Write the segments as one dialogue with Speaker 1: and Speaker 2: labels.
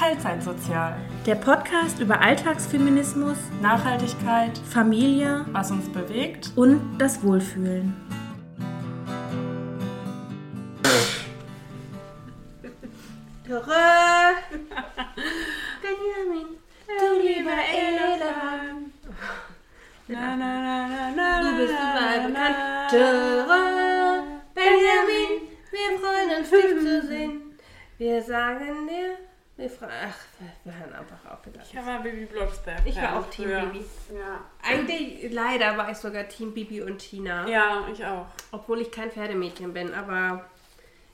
Speaker 1: Teilzeitsozial.
Speaker 2: Der Podcast über Alltagsfeminismus,
Speaker 1: Nachhaltigkeit,
Speaker 2: Familie
Speaker 1: was uns bewegt.
Speaker 2: und das Wohlfühlen. Freuen. Ach, wir hören einfach auf.
Speaker 1: Ich war Baby Blocksberg.
Speaker 2: Ich war auch Team
Speaker 1: früher.
Speaker 2: Baby.
Speaker 1: Ja.
Speaker 2: Eigentlich, leider war ich sogar Team Bibi und Tina.
Speaker 1: ja, ich auch.
Speaker 2: Obwohl ich kein Pferdemädchen bin, aber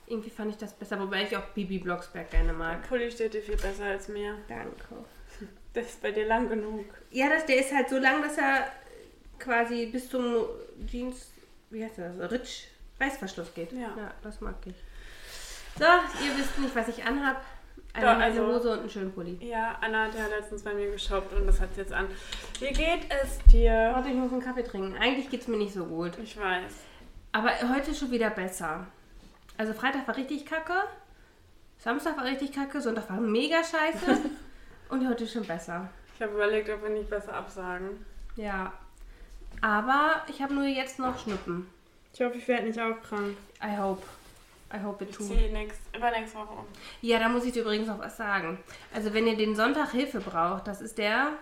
Speaker 2: irgendwie fand ich das besser, wobei ich auch Bibi Blocksberg gerne mag.
Speaker 1: Pulli steht dir viel besser als mir.
Speaker 2: Danke.
Speaker 1: Der ist bei dir lang genug.
Speaker 2: Ja, das, der ist halt so lang, dass er quasi bis zum Jeans, wie heißt das, Ritsch, Reißverschluss geht.
Speaker 1: Ja.
Speaker 2: ja, das mag ich. So, ihr wisst nicht, was ich anhab. Eine
Speaker 1: Doch, also-
Speaker 2: Hose und einen schönen Pulli.
Speaker 1: Ja, Anna hat ja letztens bei mir geshoppt und das hat sie jetzt an. Wie geht es dir?
Speaker 2: Warte, ich muss einen Kaffee trinken. Eigentlich geht es mir nicht so gut.
Speaker 1: Ich weiß.
Speaker 2: Aber heute schon wieder besser. Also Freitag war richtig kacke, Samstag war richtig kacke, Sonntag war mega scheiße und heute schon besser.
Speaker 1: Ich habe überlegt, ob wir nicht besser absagen.
Speaker 2: Ja. Aber ich habe nur jetzt noch Schnuppen.
Speaker 1: Ich hoffe, ich werde nicht auch krank.
Speaker 2: I hope. I hope it
Speaker 1: Ich
Speaker 2: too.
Speaker 1: ziehe nächst, übernächste Woche um.
Speaker 2: Ja, da muss ich dir übrigens noch was sagen. Also wenn ihr den Sonntag Hilfe braucht, das ist der...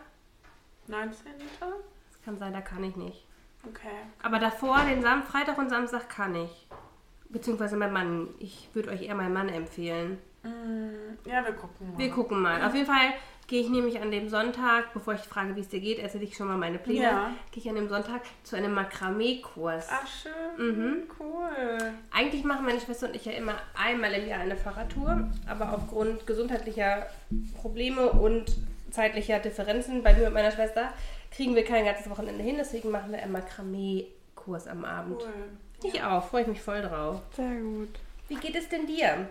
Speaker 1: 19.
Speaker 2: Das kann sein, da kann ich nicht.
Speaker 1: Okay.
Speaker 2: Aber davor, den Sam Freitag und Samstag kann ich. Beziehungsweise mein Mann. Ich würde euch eher meinen Mann empfehlen.
Speaker 1: Mm, Ja, wir gucken mal.
Speaker 2: Wir gucken mal. Auf jeden Fall gehe ich nämlich an dem Sonntag, bevor ich frage, wie es dir geht, erzähle ich schon mal meine Pläne.
Speaker 1: Ja.
Speaker 2: Gehe ich an dem Sonntag zu einem Makramee-Kurs.
Speaker 1: Ach, schön.
Speaker 2: Mhm.
Speaker 1: Cool.
Speaker 2: Eigentlich machen meine Schwester und ich ja immer einmal im Jahr eine Fahrradtour, aber aufgrund gesundheitlicher Probleme und zeitlicher Differenzen bei mir und meiner Schwester kriegen wir kein ganzes Wochenende hin, deswegen machen wir einen Makramee-Kurs am Abend.
Speaker 1: Cool.
Speaker 2: Ich auch, freue ich mich voll drauf.
Speaker 1: Sehr gut.
Speaker 2: Wie geht es denn dir?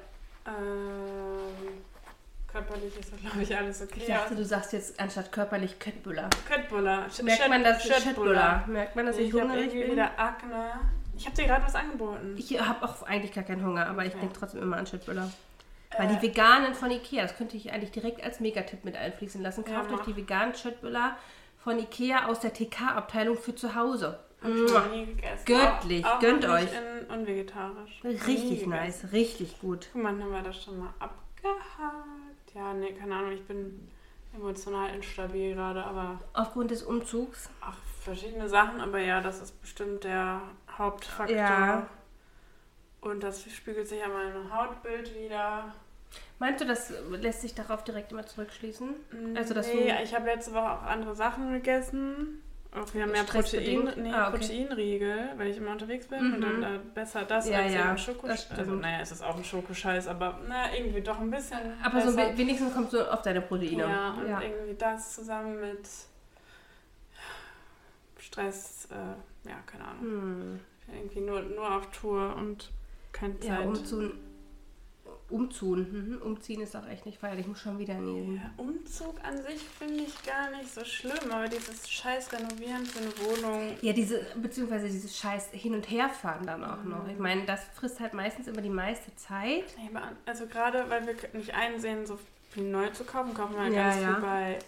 Speaker 1: Ähm, körperlich ist glaube ich, alles okay.
Speaker 2: Ich dachte, du sagst jetzt anstatt körperlich Köttbüller.
Speaker 1: Köttbuller.
Speaker 2: Merkt man das Schöttbuller? Merkt man, dass ich,
Speaker 1: Ich habe
Speaker 2: hungrig bin?
Speaker 1: wieder Akne. Ich habe dir gerade was angeboten.
Speaker 2: Ich habe auch eigentlich gar keinen Hunger, aber ich
Speaker 1: Okay.
Speaker 2: denke trotzdem immer an Schöttbüller. Weil
Speaker 1: Äh.
Speaker 2: die veganen von Ikea, das könnte ich eigentlich direkt als Megatipp mit einfließen lassen.
Speaker 1: Ja,
Speaker 2: Kauft euch
Speaker 1: mach.
Speaker 2: die veganen Schöttbüller von Ikea aus der TK-Abteilung für zu Hause.
Speaker 1: Ich.
Speaker 2: Göttlich,
Speaker 1: auch, auch
Speaker 2: gönnt euch.
Speaker 1: In unvegetarisch. Nie
Speaker 2: Richtig nice, richtig gut.
Speaker 1: Guck mal, haben wir das schon mal abgehakt. Ja, nee, keine Ahnung, ich bin emotional instabil gerade, aber
Speaker 2: Aufgrund des Umzugs.
Speaker 1: ach, verschiedene Sachen, aber ja, das ist bestimmt der Hauptfaktor.
Speaker 2: Ja.
Speaker 1: Und das spiegelt sich an meinem Hautbild wieder.
Speaker 2: Meinst du, das lässt sich darauf direkt immer zurückschließen? Also, dass
Speaker 1: nee, ich habe letzte Woche auch andere Sachen gegessen. Auch wieder mehr Protein, nee,
Speaker 2: Ah, okay.
Speaker 1: Proteinriegel, weil ich immer unterwegs bin
Speaker 2: Mhm.
Speaker 1: und dann äh, besser das
Speaker 2: Ja,
Speaker 1: als
Speaker 2: ja,
Speaker 1: ein Schokoscheiß. Also, naja, es ist auch ein Schokoscheiß, aber na, irgendwie doch ein bisschen.
Speaker 2: Aber so
Speaker 1: besser.
Speaker 2: wenigstens kommst du auf deine Proteine.
Speaker 1: Ja, und
Speaker 2: ja.
Speaker 1: irgendwie das zusammen mit Stress, äh, ja, keine Ahnung.
Speaker 2: Hm.
Speaker 1: Irgendwie nur, nur auf Tour und keine
Speaker 2: Ja,
Speaker 1: Zeit.
Speaker 2: umzun. Umzun. Mhm. Umziehen ist auch echt nicht feierlich. Ich muss schon wieder.
Speaker 1: Ja, Umzug an sich finde ich gar nicht so schlimm, aber dieses scheiß Renovieren für eine Wohnung.
Speaker 2: Ja, diese, beziehungsweise dieses scheiß Hin- und Herfahren dann auch noch. Ich meine, das frisst halt meistens immer die meiste Zeit.
Speaker 1: Also gerade, weil wir nicht einsehen, so viel neu zu kaufen, kaufen wir
Speaker 2: Ja,
Speaker 1: ganz
Speaker 2: ja.
Speaker 1: viel bei.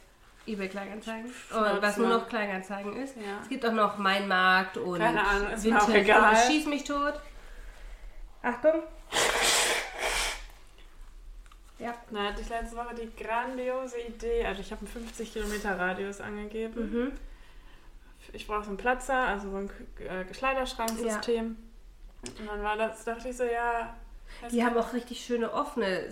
Speaker 2: eBay Kleinanzeigen. Oh, was nur noch Kleinanzeigen ist.
Speaker 1: Ja.
Speaker 2: Es gibt auch noch Mein Markt und
Speaker 1: Keine Ahnung, ist mir auch egal.
Speaker 2: und Schieß mich tot. Achtung. Ja.
Speaker 1: Da hatte ich letzte Woche die grandiose Idee, also ich habe einen 50 Kilometer Radius angegeben.
Speaker 2: Mhm.
Speaker 1: Ich brauche so einen Platzer, also so ein äh, Kleiderschranksystem. Und dann war das, dachte ich so, ja.
Speaker 2: Die haben auch richtig schöne offene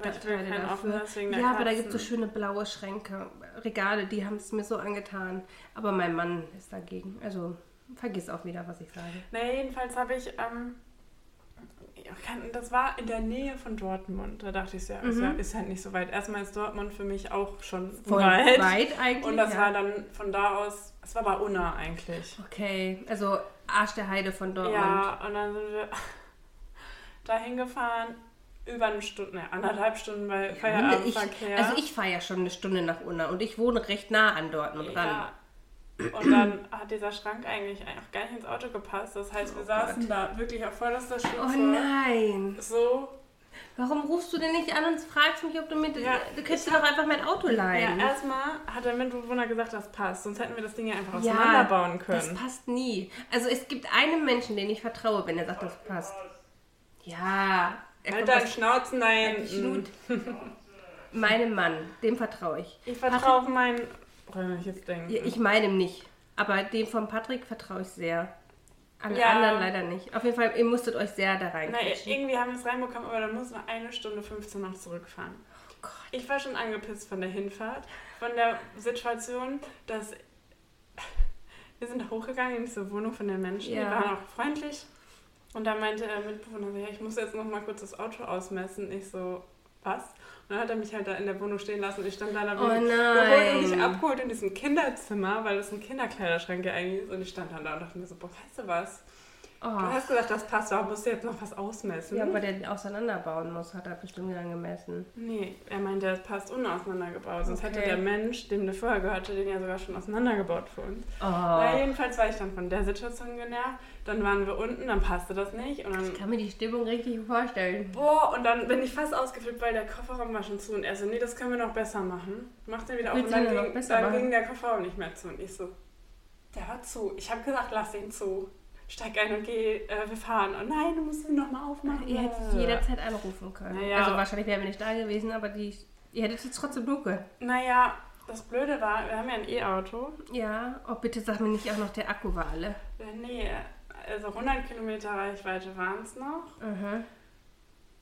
Speaker 1: kein
Speaker 2: dafür.
Speaker 1: der
Speaker 2: Ja, aber da gibt es so schöne blaue Schränke, Regale, die haben es mir so angetan. Aber mein Mann ist dagegen. Also vergiss auch wieder, was ich sage.
Speaker 1: Nee, jedenfalls habe ich, ähm, ja, das war in der Nähe von Dortmund. Da dachte ich, ja, ist,
Speaker 2: Mhm.
Speaker 1: ja, ist halt nicht so weit. Erstmal ist Dortmund für mich auch schon
Speaker 2: Voll
Speaker 1: weit.
Speaker 2: weit eigentlich.
Speaker 1: Und das
Speaker 2: ja.
Speaker 1: war dann von da aus, es war bei Unna eigentlich.
Speaker 2: Okay, also Arsch der Heide von Dortmund.
Speaker 1: Ja, und dann sind wir da hingefahren, über eine Stunde, ne, anderthalb Stunden bei
Speaker 2: ich,
Speaker 1: Feierabendverkehr.
Speaker 2: also ich fahre ja schon eine Stunde nach Unna und ich wohne recht nah an Dortmund dran.
Speaker 1: ja. Und dann hat dieser Schrank eigentlich auch gar nicht ins Auto gepasst. Das heißt, wir
Speaker 2: Oh
Speaker 1: saßen da wirklich auf vorderster Stufe.
Speaker 2: Oh nein.
Speaker 1: So
Speaker 2: Warum rufst du denn nicht an und fragst mich, ob du mit. Ja, du könntest dir doch einfach mein Auto leihen.
Speaker 1: Ja, erstmal hat der Mitbewohner gesagt, das passt. Sonst hätten wir das Ding ja einfach ja, auseinanderbauen können.
Speaker 2: Das passt nie. Also es gibt einen Menschen, den ich vertraue, wenn er sagt, das passt. Ja.
Speaker 1: Halt deinen Schnauzen da hinten.
Speaker 2: Meinem Mann, dem vertraue ich.
Speaker 1: Ich vertraue auf mein räumliches Denken.
Speaker 2: Ich meinem nicht. Aber dem von Patrick vertraue ich sehr. Alle ja. anderen leider nicht. Auf jeden Fall, ihr musstet euch sehr da rein.
Speaker 1: irgendwie haben wir es reinbekommen, aber dann muss noch eine Stunde 15 noch zurückfahren. Oh Gott. Ich war schon angepisst von der Hinfahrt, von der Situation, dass wir sind hochgegangen in diese Wohnung von den Menschen. Ja. Die waren auch freundlich. Und da meinte er Mitbewohner, ja, ich muss jetzt noch mal kurz das Auto ausmessen. Ich so, was? Und dann hat er mich halt da in der Wohnung stehen lassen und ich stand da, da
Speaker 2: oh geholt
Speaker 1: und mich abgeholt in diesem Kinderzimmer, weil das ein Kinderkleiderschrank ja eigentlich ist. Und ich stand dann da und dachte mir so, boah, weißt du was? Oh. Du hast gesagt, das passt, aber musst du jetzt noch was ausmessen.
Speaker 2: Ja, aber der den auseinanderbauen muss, hat er bestimmt dann gemessen.
Speaker 1: Nee, er meinte, das passt unauseinandergebaut. Sonst okay. hätte der Mensch, dem der vorher gehörte, den ja sogar schon auseinandergebaut für uns. Oh. Na, jedenfalls war ich dann von der Situation genervt. Dann waren wir unten, dann passte das nicht. Und dann,
Speaker 2: ich kann mir die Stimmung richtig vorstellen.
Speaker 1: Boah, und dann bin ich fast ausgeflippt, weil der Kofferraum war schon zu. Und er so, nee, das können wir noch besser machen. Macht den wieder auf. Und dann, ging, dann ging der Kofferraum nicht mehr zu. Und ich so, der war zu. Ich habe gesagt, lass ihn zu steig ein und geh, äh, wir fahren. Oh nein, du musst ihn nochmal aufmachen.
Speaker 2: Ihr hättet jederzeit anrufen können. Naja. Also wahrscheinlich wären wir nicht da gewesen, aber die, ihr hättet es trotzdem dunkel.
Speaker 1: Naja, das Blöde war, wir haben ja ein E-Auto.
Speaker 2: Ja, oh bitte sag mir nicht auch noch, der Akku war alle.
Speaker 1: Äh, nee, also 100 Kilometer Reichweite waren es noch.
Speaker 2: Mhm.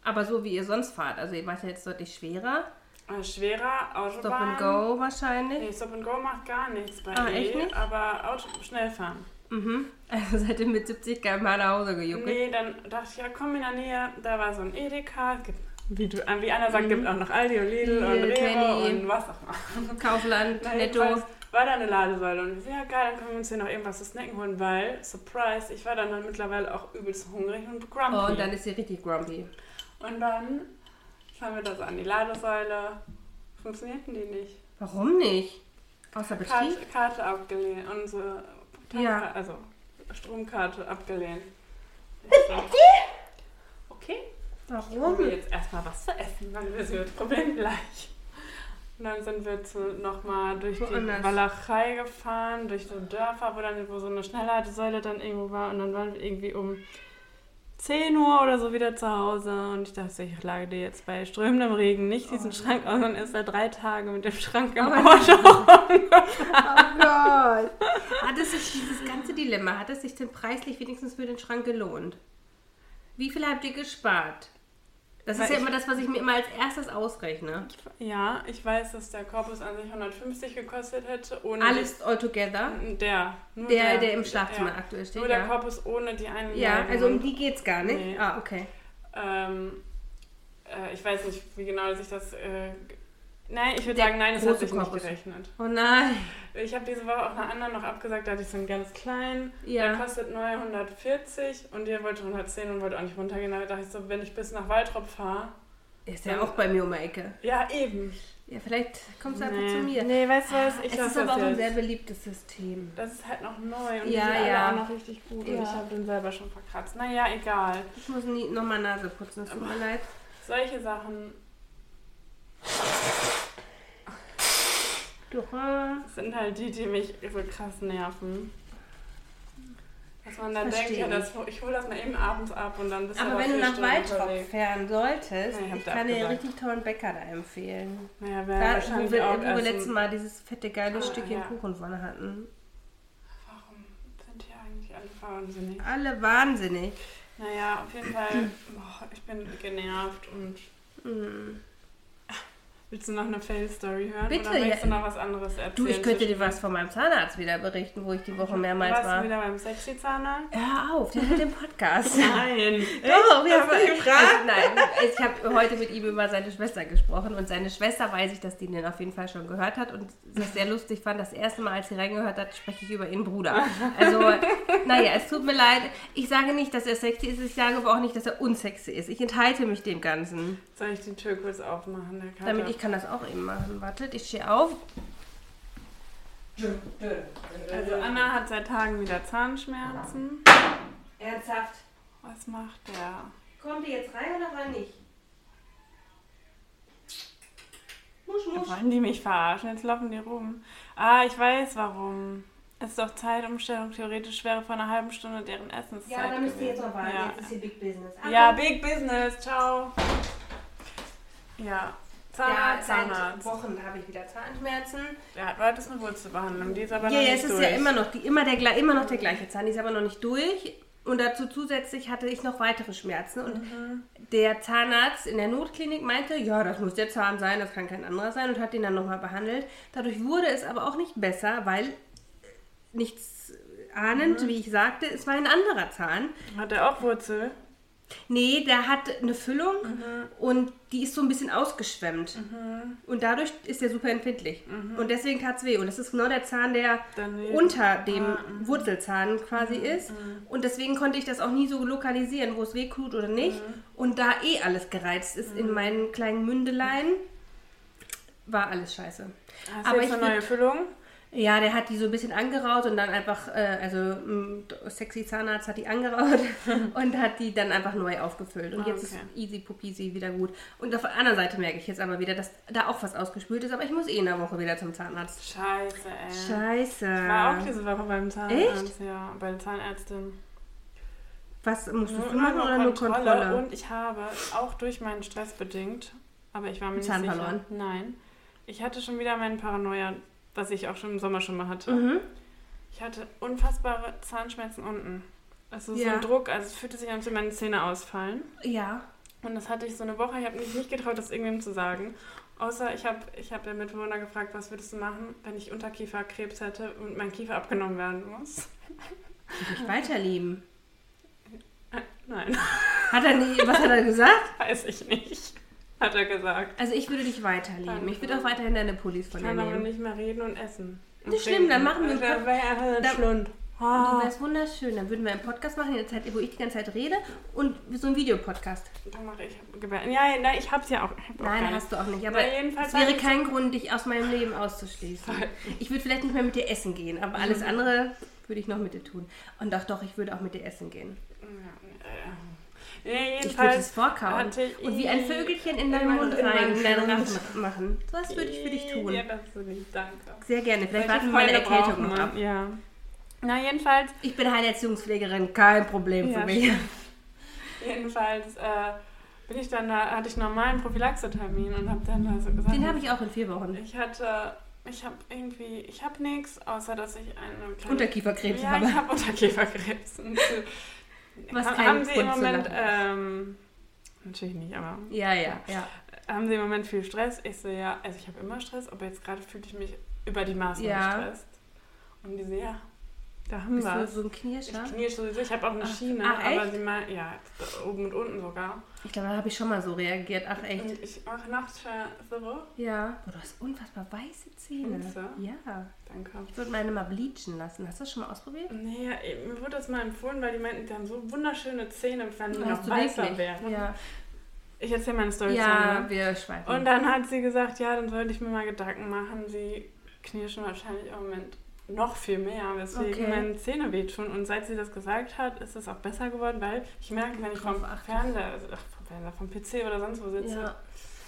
Speaker 2: Aber so wie ihr sonst fahrt, also ihr wart ja jetzt deutlich schwerer.
Speaker 1: Äh, schwerer, Autobahn.
Speaker 2: Stop and Go wahrscheinlich.
Speaker 1: Nee, Stop and Go macht gar nichts bei ah, E, echt nicht? aber Auto, schnell fahren.
Speaker 2: Mhm. Also seid ihr mit 70 km nach Hause gejuckt?
Speaker 1: Nee, dann dachte ich, ja komm in der Nähe, da war so ein Edeka, es gibt, wie, du, wie Anna sagt, mhm. gibt auch noch Aldi und Lidl, Lidl und Rewe Penny, und was auch immer.
Speaker 2: Kaufland, Na, Netto.
Speaker 1: War da eine Ladesäule und so, ja geil, dann können wir uns hier noch irgendwas zu snacken holen, weil, surprise, ich war dann, dann mittlerweile auch übelst hungrig und grumpy.
Speaker 2: Oh, und dann ist sie richtig grumpy.
Speaker 1: Und dann fahren wir das an die Ladesäule. Funktionierten die nicht.
Speaker 2: Warum nicht? Außer Betrieb?
Speaker 1: Karte, Karte abgelehnt. Unsere ja. Also Stromkarte abgelehnt. okay.
Speaker 2: Warum?
Speaker 1: Wir jetzt erstmal was zu essen, dann ist das Problem gleich. Und dann sind wir zu, nochmal durch die Walachei gefahren, durch so Dörfer, wo dann wo so eine Schnellladesäule dann irgendwo war. Und dann waren wir irgendwie um 10 Uhr oder so wieder zu Hause und ich dachte, ich lage dir jetzt bei strömendem Regen nicht diesen oh. Schrank aus und ist er drei Tage mit dem Schrank im oh Auto
Speaker 2: Oh Gott. Hat es sich dieses ganze Dilemma, hat es sich denn preislich wenigstens für den Schrank gelohnt? Wie viel habt ihr gespart? Das Weil ist ja immer das, was ich mir immer als erstes ausrechne.
Speaker 1: Ja, ich weiß, dass der Korpus an sich 150 gekostet hätte. Ohne
Speaker 2: Alles all together?
Speaker 1: Der.
Speaker 2: Der, der, der, im Schlafzimmer ja. aktuell steht.
Speaker 1: Nur der Korpus ohne die eine
Speaker 2: Ja, also um die geht es gar nicht. Nee. Ah, okay.
Speaker 1: Ähm, äh, ich weiß nicht, wie genau sich das äh, Nein, ich würde sagen, nein, das hat sich nicht gerechnet.
Speaker 2: Oh nein.
Speaker 1: Ich habe diese Woche auch einen anderen noch abgesagt, da hatte ich so einen ganz kleinen. Ja. Der kostet neu 140 und der wollte 110 und wollte auch nicht runtergehen. Da dachte ich so, wenn ich bis nach Waltrop fahre.
Speaker 2: Ist ja auch bei mir um die Ecke.
Speaker 1: Ja, eben.
Speaker 2: Ja, vielleicht kommst du nee. einfach zu mir.
Speaker 1: Nee, weißt du was?
Speaker 2: Ich es ist aber auch ein sehr beliebtes System.
Speaker 1: Das ist halt noch neu und ja, die sind ja. alle auch noch richtig gut. Ja. Und ich habe den selber schon verkratzt. Naja, egal.
Speaker 2: Ich muss nie nochmal Nase putzen, es tut mir leid.
Speaker 1: Solche Sachen das sind halt die, die mich so krass nerven. Dass man dann Versteh. denkt, ja, das, ich hole das mal eben abends ab und dann bist
Speaker 2: du Aber wenn du nach Waldrop fahren solltest, ja, ich, ich kann dir einen richtig tollen Bäcker da empfehlen.
Speaker 1: Naja, da,
Speaker 2: wo wir, wo wir letztes Mal dieses fette, geile oh, Stückchen ja. Kuchen vorne hatten.
Speaker 1: Warum sind hier eigentlich alle wahnsinnig?
Speaker 2: Alle wahnsinnig.
Speaker 1: Naja, auf jeden Fall, boah, ich bin genervt und... Mm. Willst du noch eine Fail-Story hören?
Speaker 2: Bitte.
Speaker 1: Oder möchtest ja. du noch was anderes erzählen?
Speaker 2: Du, ich könnte dir was von meinem Zahnarzt wieder berichten, wo ich die Woche mehrmals
Speaker 1: Warst
Speaker 2: war.
Speaker 1: Warst du wieder beim Sexy-Zahnarzt?
Speaker 2: Hör auf, der hat den Podcast.
Speaker 1: nein.
Speaker 2: Doch, wir haben gefragt. Also, nein, ich habe heute mit ihm über seine Schwester gesprochen und seine Schwester weiß ich, dass die den auf jeden Fall schon gehört hat und das sehr lustig fand. Das erste Mal, als sie reingehört hat, spreche ich über ihren Bruder. Also, naja, es tut mir leid. Ich sage nicht, dass er sexy ist, ich sage aber auch nicht, dass er unsexy ist. Ich enthalte mich dem Ganzen.
Speaker 1: Soll ich die Tür kurz aufmachen?
Speaker 2: Damit ich kann das auch eben machen. Wartet, ich stehe auf.
Speaker 1: Also Anna hat seit Tagen wieder Zahnschmerzen.
Speaker 2: Ernsthaft?
Speaker 1: Was macht der?
Speaker 2: Kommt ihr jetzt rein oder rein nicht? Musch, musch.
Speaker 1: Wollen die mich verarschen? Jetzt laufen die rum. Ah, ich weiß warum. Es ist doch Zeitumstellung. Theoretisch wäre vor einer halben Stunde deren Essenszeit
Speaker 2: Ja, dann müsst ihr jetzt noch warten.
Speaker 1: Ja.
Speaker 2: Jetzt ist hier Big Business.
Speaker 1: ja, Big Business. Ciao. Ja,
Speaker 2: Ja,
Speaker 1: Zahnarzt,
Speaker 2: seit
Speaker 1: Zahnarzt.
Speaker 2: Wochen habe ich wieder Zahnschmerzen.
Speaker 1: Ja, du hattest eine Wurzelbehandlung. Die ist aber
Speaker 2: Ja,
Speaker 1: noch
Speaker 2: ja,
Speaker 1: nicht
Speaker 2: es ist
Speaker 1: durch.
Speaker 2: ja immer noch, die, immer, der, immer noch der gleiche Zahn, die ist aber noch nicht durch. Und dazu zusätzlich hatte ich noch weitere Schmerzen. Und
Speaker 1: Mhm.
Speaker 2: der Zahnarzt in der Notklinik meinte, ja, das muss der Zahn sein, das kann kein anderer sein und hat den dann nochmal behandelt. Dadurch wurde es aber auch nicht besser, weil nichts ahnend,
Speaker 1: Mhm.
Speaker 2: wie ich sagte, es war ein anderer Zahn.
Speaker 1: Hat er auch Wurzel?
Speaker 2: Nee, der hat eine Füllung
Speaker 1: Mhm.
Speaker 2: und die ist so ein bisschen ausgeschwemmt. Und dadurch ist der super empfindlich. Und deswegen tat es weh. Und das ist genau der Zahn, der
Speaker 1: Mhm. Daneben.
Speaker 2: unter dem
Speaker 1: Ah, mhm.
Speaker 2: Wurzelzahn quasi ist. Und deswegen konnte ich das auch nie so lokalisieren, wo es weh tut oder nicht.
Speaker 1: Mhm.
Speaker 2: Und da eh alles gereizt ist in meinen kleinen Mündeleien, war alles scheiße.
Speaker 1: Hast
Speaker 2: Aber
Speaker 1: du jetzt
Speaker 2: ich
Speaker 1: eine neue Füllung?
Speaker 2: Ja, der hat die so ein bisschen angeraut und dann einfach, äh, also ein sexy Zahnarzt hat die angeraut und hat die dann einfach neu aufgefüllt. Und
Speaker 1: Ah,
Speaker 2: jetzt ist
Speaker 1: okay.
Speaker 2: easy pupisi wieder gut. Und auf der anderen Seite merke ich jetzt aber wieder, dass da auch was ausgespült ist, aber ich muss eh in der Woche wieder zum Zahnarzt.
Speaker 1: Scheiße, ey.
Speaker 2: Scheiße.
Speaker 1: Ich war auch diese Woche beim Zahnarzt. Ja, bei der Zahnärztin.
Speaker 2: Was musst du
Speaker 1: Nur
Speaker 2: machen oder nur Kontrolle?
Speaker 1: Und ich habe auch durch meinen Stress bedingt, aber ich war mir nicht
Speaker 2: Zahn
Speaker 1: sicher.
Speaker 2: verloren?
Speaker 1: Nein. Ich hatte schon wieder meinen Paranoia, was ich auch schon im Sommer schon mal hatte.
Speaker 2: Mhm.
Speaker 1: Ich hatte unfassbare Zahnschmerzen unten. Also so
Speaker 2: Ja.
Speaker 1: ein Druck, also es fühlte sich an, als würden meine Zähne ausfallen.
Speaker 2: Ja.
Speaker 1: Und das hatte ich so eine Woche. Ich habe mich nicht getraut, das irgendwem zu sagen. Außer ich habe ich hab den Mitbewohner gefragt, was würdest du machen, wenn ich Unterkieferkrebs hätte und mein Kiefer abgenommen werden muss?
Speaker 2: Ich dich weiterlieben.
Speaker 1: Äh, Nein,
Speaker 2: Hat er nie, was hat er gesagt?
Speaker 1: weiß ich nicht, hat er gesagt.
Speaker 2: Also ich würde dich weiterlieben. Ich würde auch weiterhin deine Pullis von
Speaker 1: Ich
Speaker 2: dir
Speaker 1: kann aber
Speaker 2: nehmen.
Speaker 1: nicht mehr reden und essen. Und
Speaker 2: Nicht schlimm, dann machen wir
Speaker 1: Das wäre einfach ein
Speaker 2: Da-
Speaker 1: Schlund.
Speaker 2: Du
Speaker 1: Oh.
Speaker 2: wärst wunderschön. Dann würden wir einen Podcast machen, in der Zeit, wo ich die ganze Zeit rede und so einen Videopodcast.
Speaker 1: Dann mache ich Gebärden. Ja, ja, nein, ich hab's ja auch. Ich hab auch
Speaker 2: Nein,
Speaker 1: gar
Speaker 2: hast du auch nicht. Aber es wäre
Speaker 1: ich-
Speaker 2: kein Grund, dich aus meinem Leben auszuschließen. Ich würde vielleicht nicht mehr mit dir essen gehen, aber alles andere würde ich noch mit dir tun. Und doch, doch, ich würde auch mit dir essen gehen.
Speaker 1: Ja,
Speaker 2: Ich würde
Speaker 1: jedenfalls
Speaker 2: es vorkauen
Speaker 1: hatte ich
Speaker 2: und wie ein Vögelchen in deinen
Speaker 1: in
Speaker 2: Mund rein, machen. So was würde ich für dich tun.
Speaker 1: Ja, das würde ich, danke.
Speaker 2: Sehr gerne. Vielleicht warten wir meine Erkältung ab.
Speaker 1: Ja. Na, jedenfalls,
Speaker 2: Ich bin Heilerziehungspflegerin, kein Problem für
Speaker 1: Ja,
Speaker 2: mich.
Speaker 1: jedenfalls äh, bin ich dann da, hatte ich normalen Prophylaxetermin und habe dann da so gesagt,
Speaker 2: Den habe ich auch in vier Wochen.
Speaker 1: ich hatte, ich habe irgendwie, ich habe nichts, außer dass ich eine kleine
Speaker 2: Unterkieferkrebs
Speaker 1: ja,
Speaker 2: habe.
Speaker 1: ich habe Unterkieferkrebs. Und, äh,
Speaker 2: Was kein
Speaker 1: haben Sie im
Speaker 2: Grund zu
Speaker 1: Moment, ähm, natürlich nicht, aber
Speaker 2: Ja, ja, ja.
Speaker 1: haben Sie im Moment viel Stress? Ich so, ja, also ich habe immer Stress, aber jetzt gerade fühle ich mich über die Maßen
Speaker 2: Ja.
Speaker 1: gestresst. Und die so, ja, da haben
Speaker 2: Bist
Speaker 1: wir
Speaker 2: so ein Knirscher?
Speaker 1: Ich knirsch sowieso, ich habe auch eine
Speaker 2: Ach,
Speaker 1: Schiene,
Speaker 2: ach,
Speaker 1: aber sie mal, ja, oben und unten sogar.
Speaker 2: Ich glaube, da habe ich schon mal so reagiert. Ach, echt?
Speaker 1: Und ich mache nachts so,
Speaker 2: Ja. Oh, du hast unfassbar weiße Zähne.
Speaker 1: Findest du?
Speaker 2: Ja.
Speaker 1: danke.
Speaker 2: Ich würde meine mal bleachen lassen. Hast du das schon mal ausprobiert?
Speaker 1: Nee, ja, mir wurde das mal empfohlen, weil die meinten, die haben so wunderschöne Zähne, wenn die noch weißer wären.
Speaker 2: Ja.
Speaker 1: Ich erzähle meine Story
Speaker 2: Ja,
Speaker 1: Ende.
Speaker 2: wir schweifen.
Speaker 1: Und dann hat sie gesagt, ja, dann sollte ich mir mal Gedanken machen. Sie knirschen wahrscheinlich im Moment noch viel mehr, weswegen
Speaker 2: Okay.
Speaker 1: meine Zähne wehtun. Und seit sie das gesagt hat, ist es auch besser geworden, weil ich merke, wenn ich vom. Fernseher, also, ach, vom Fernseher, vom PC oder sonst wo sitze,
Speaker 2: ja.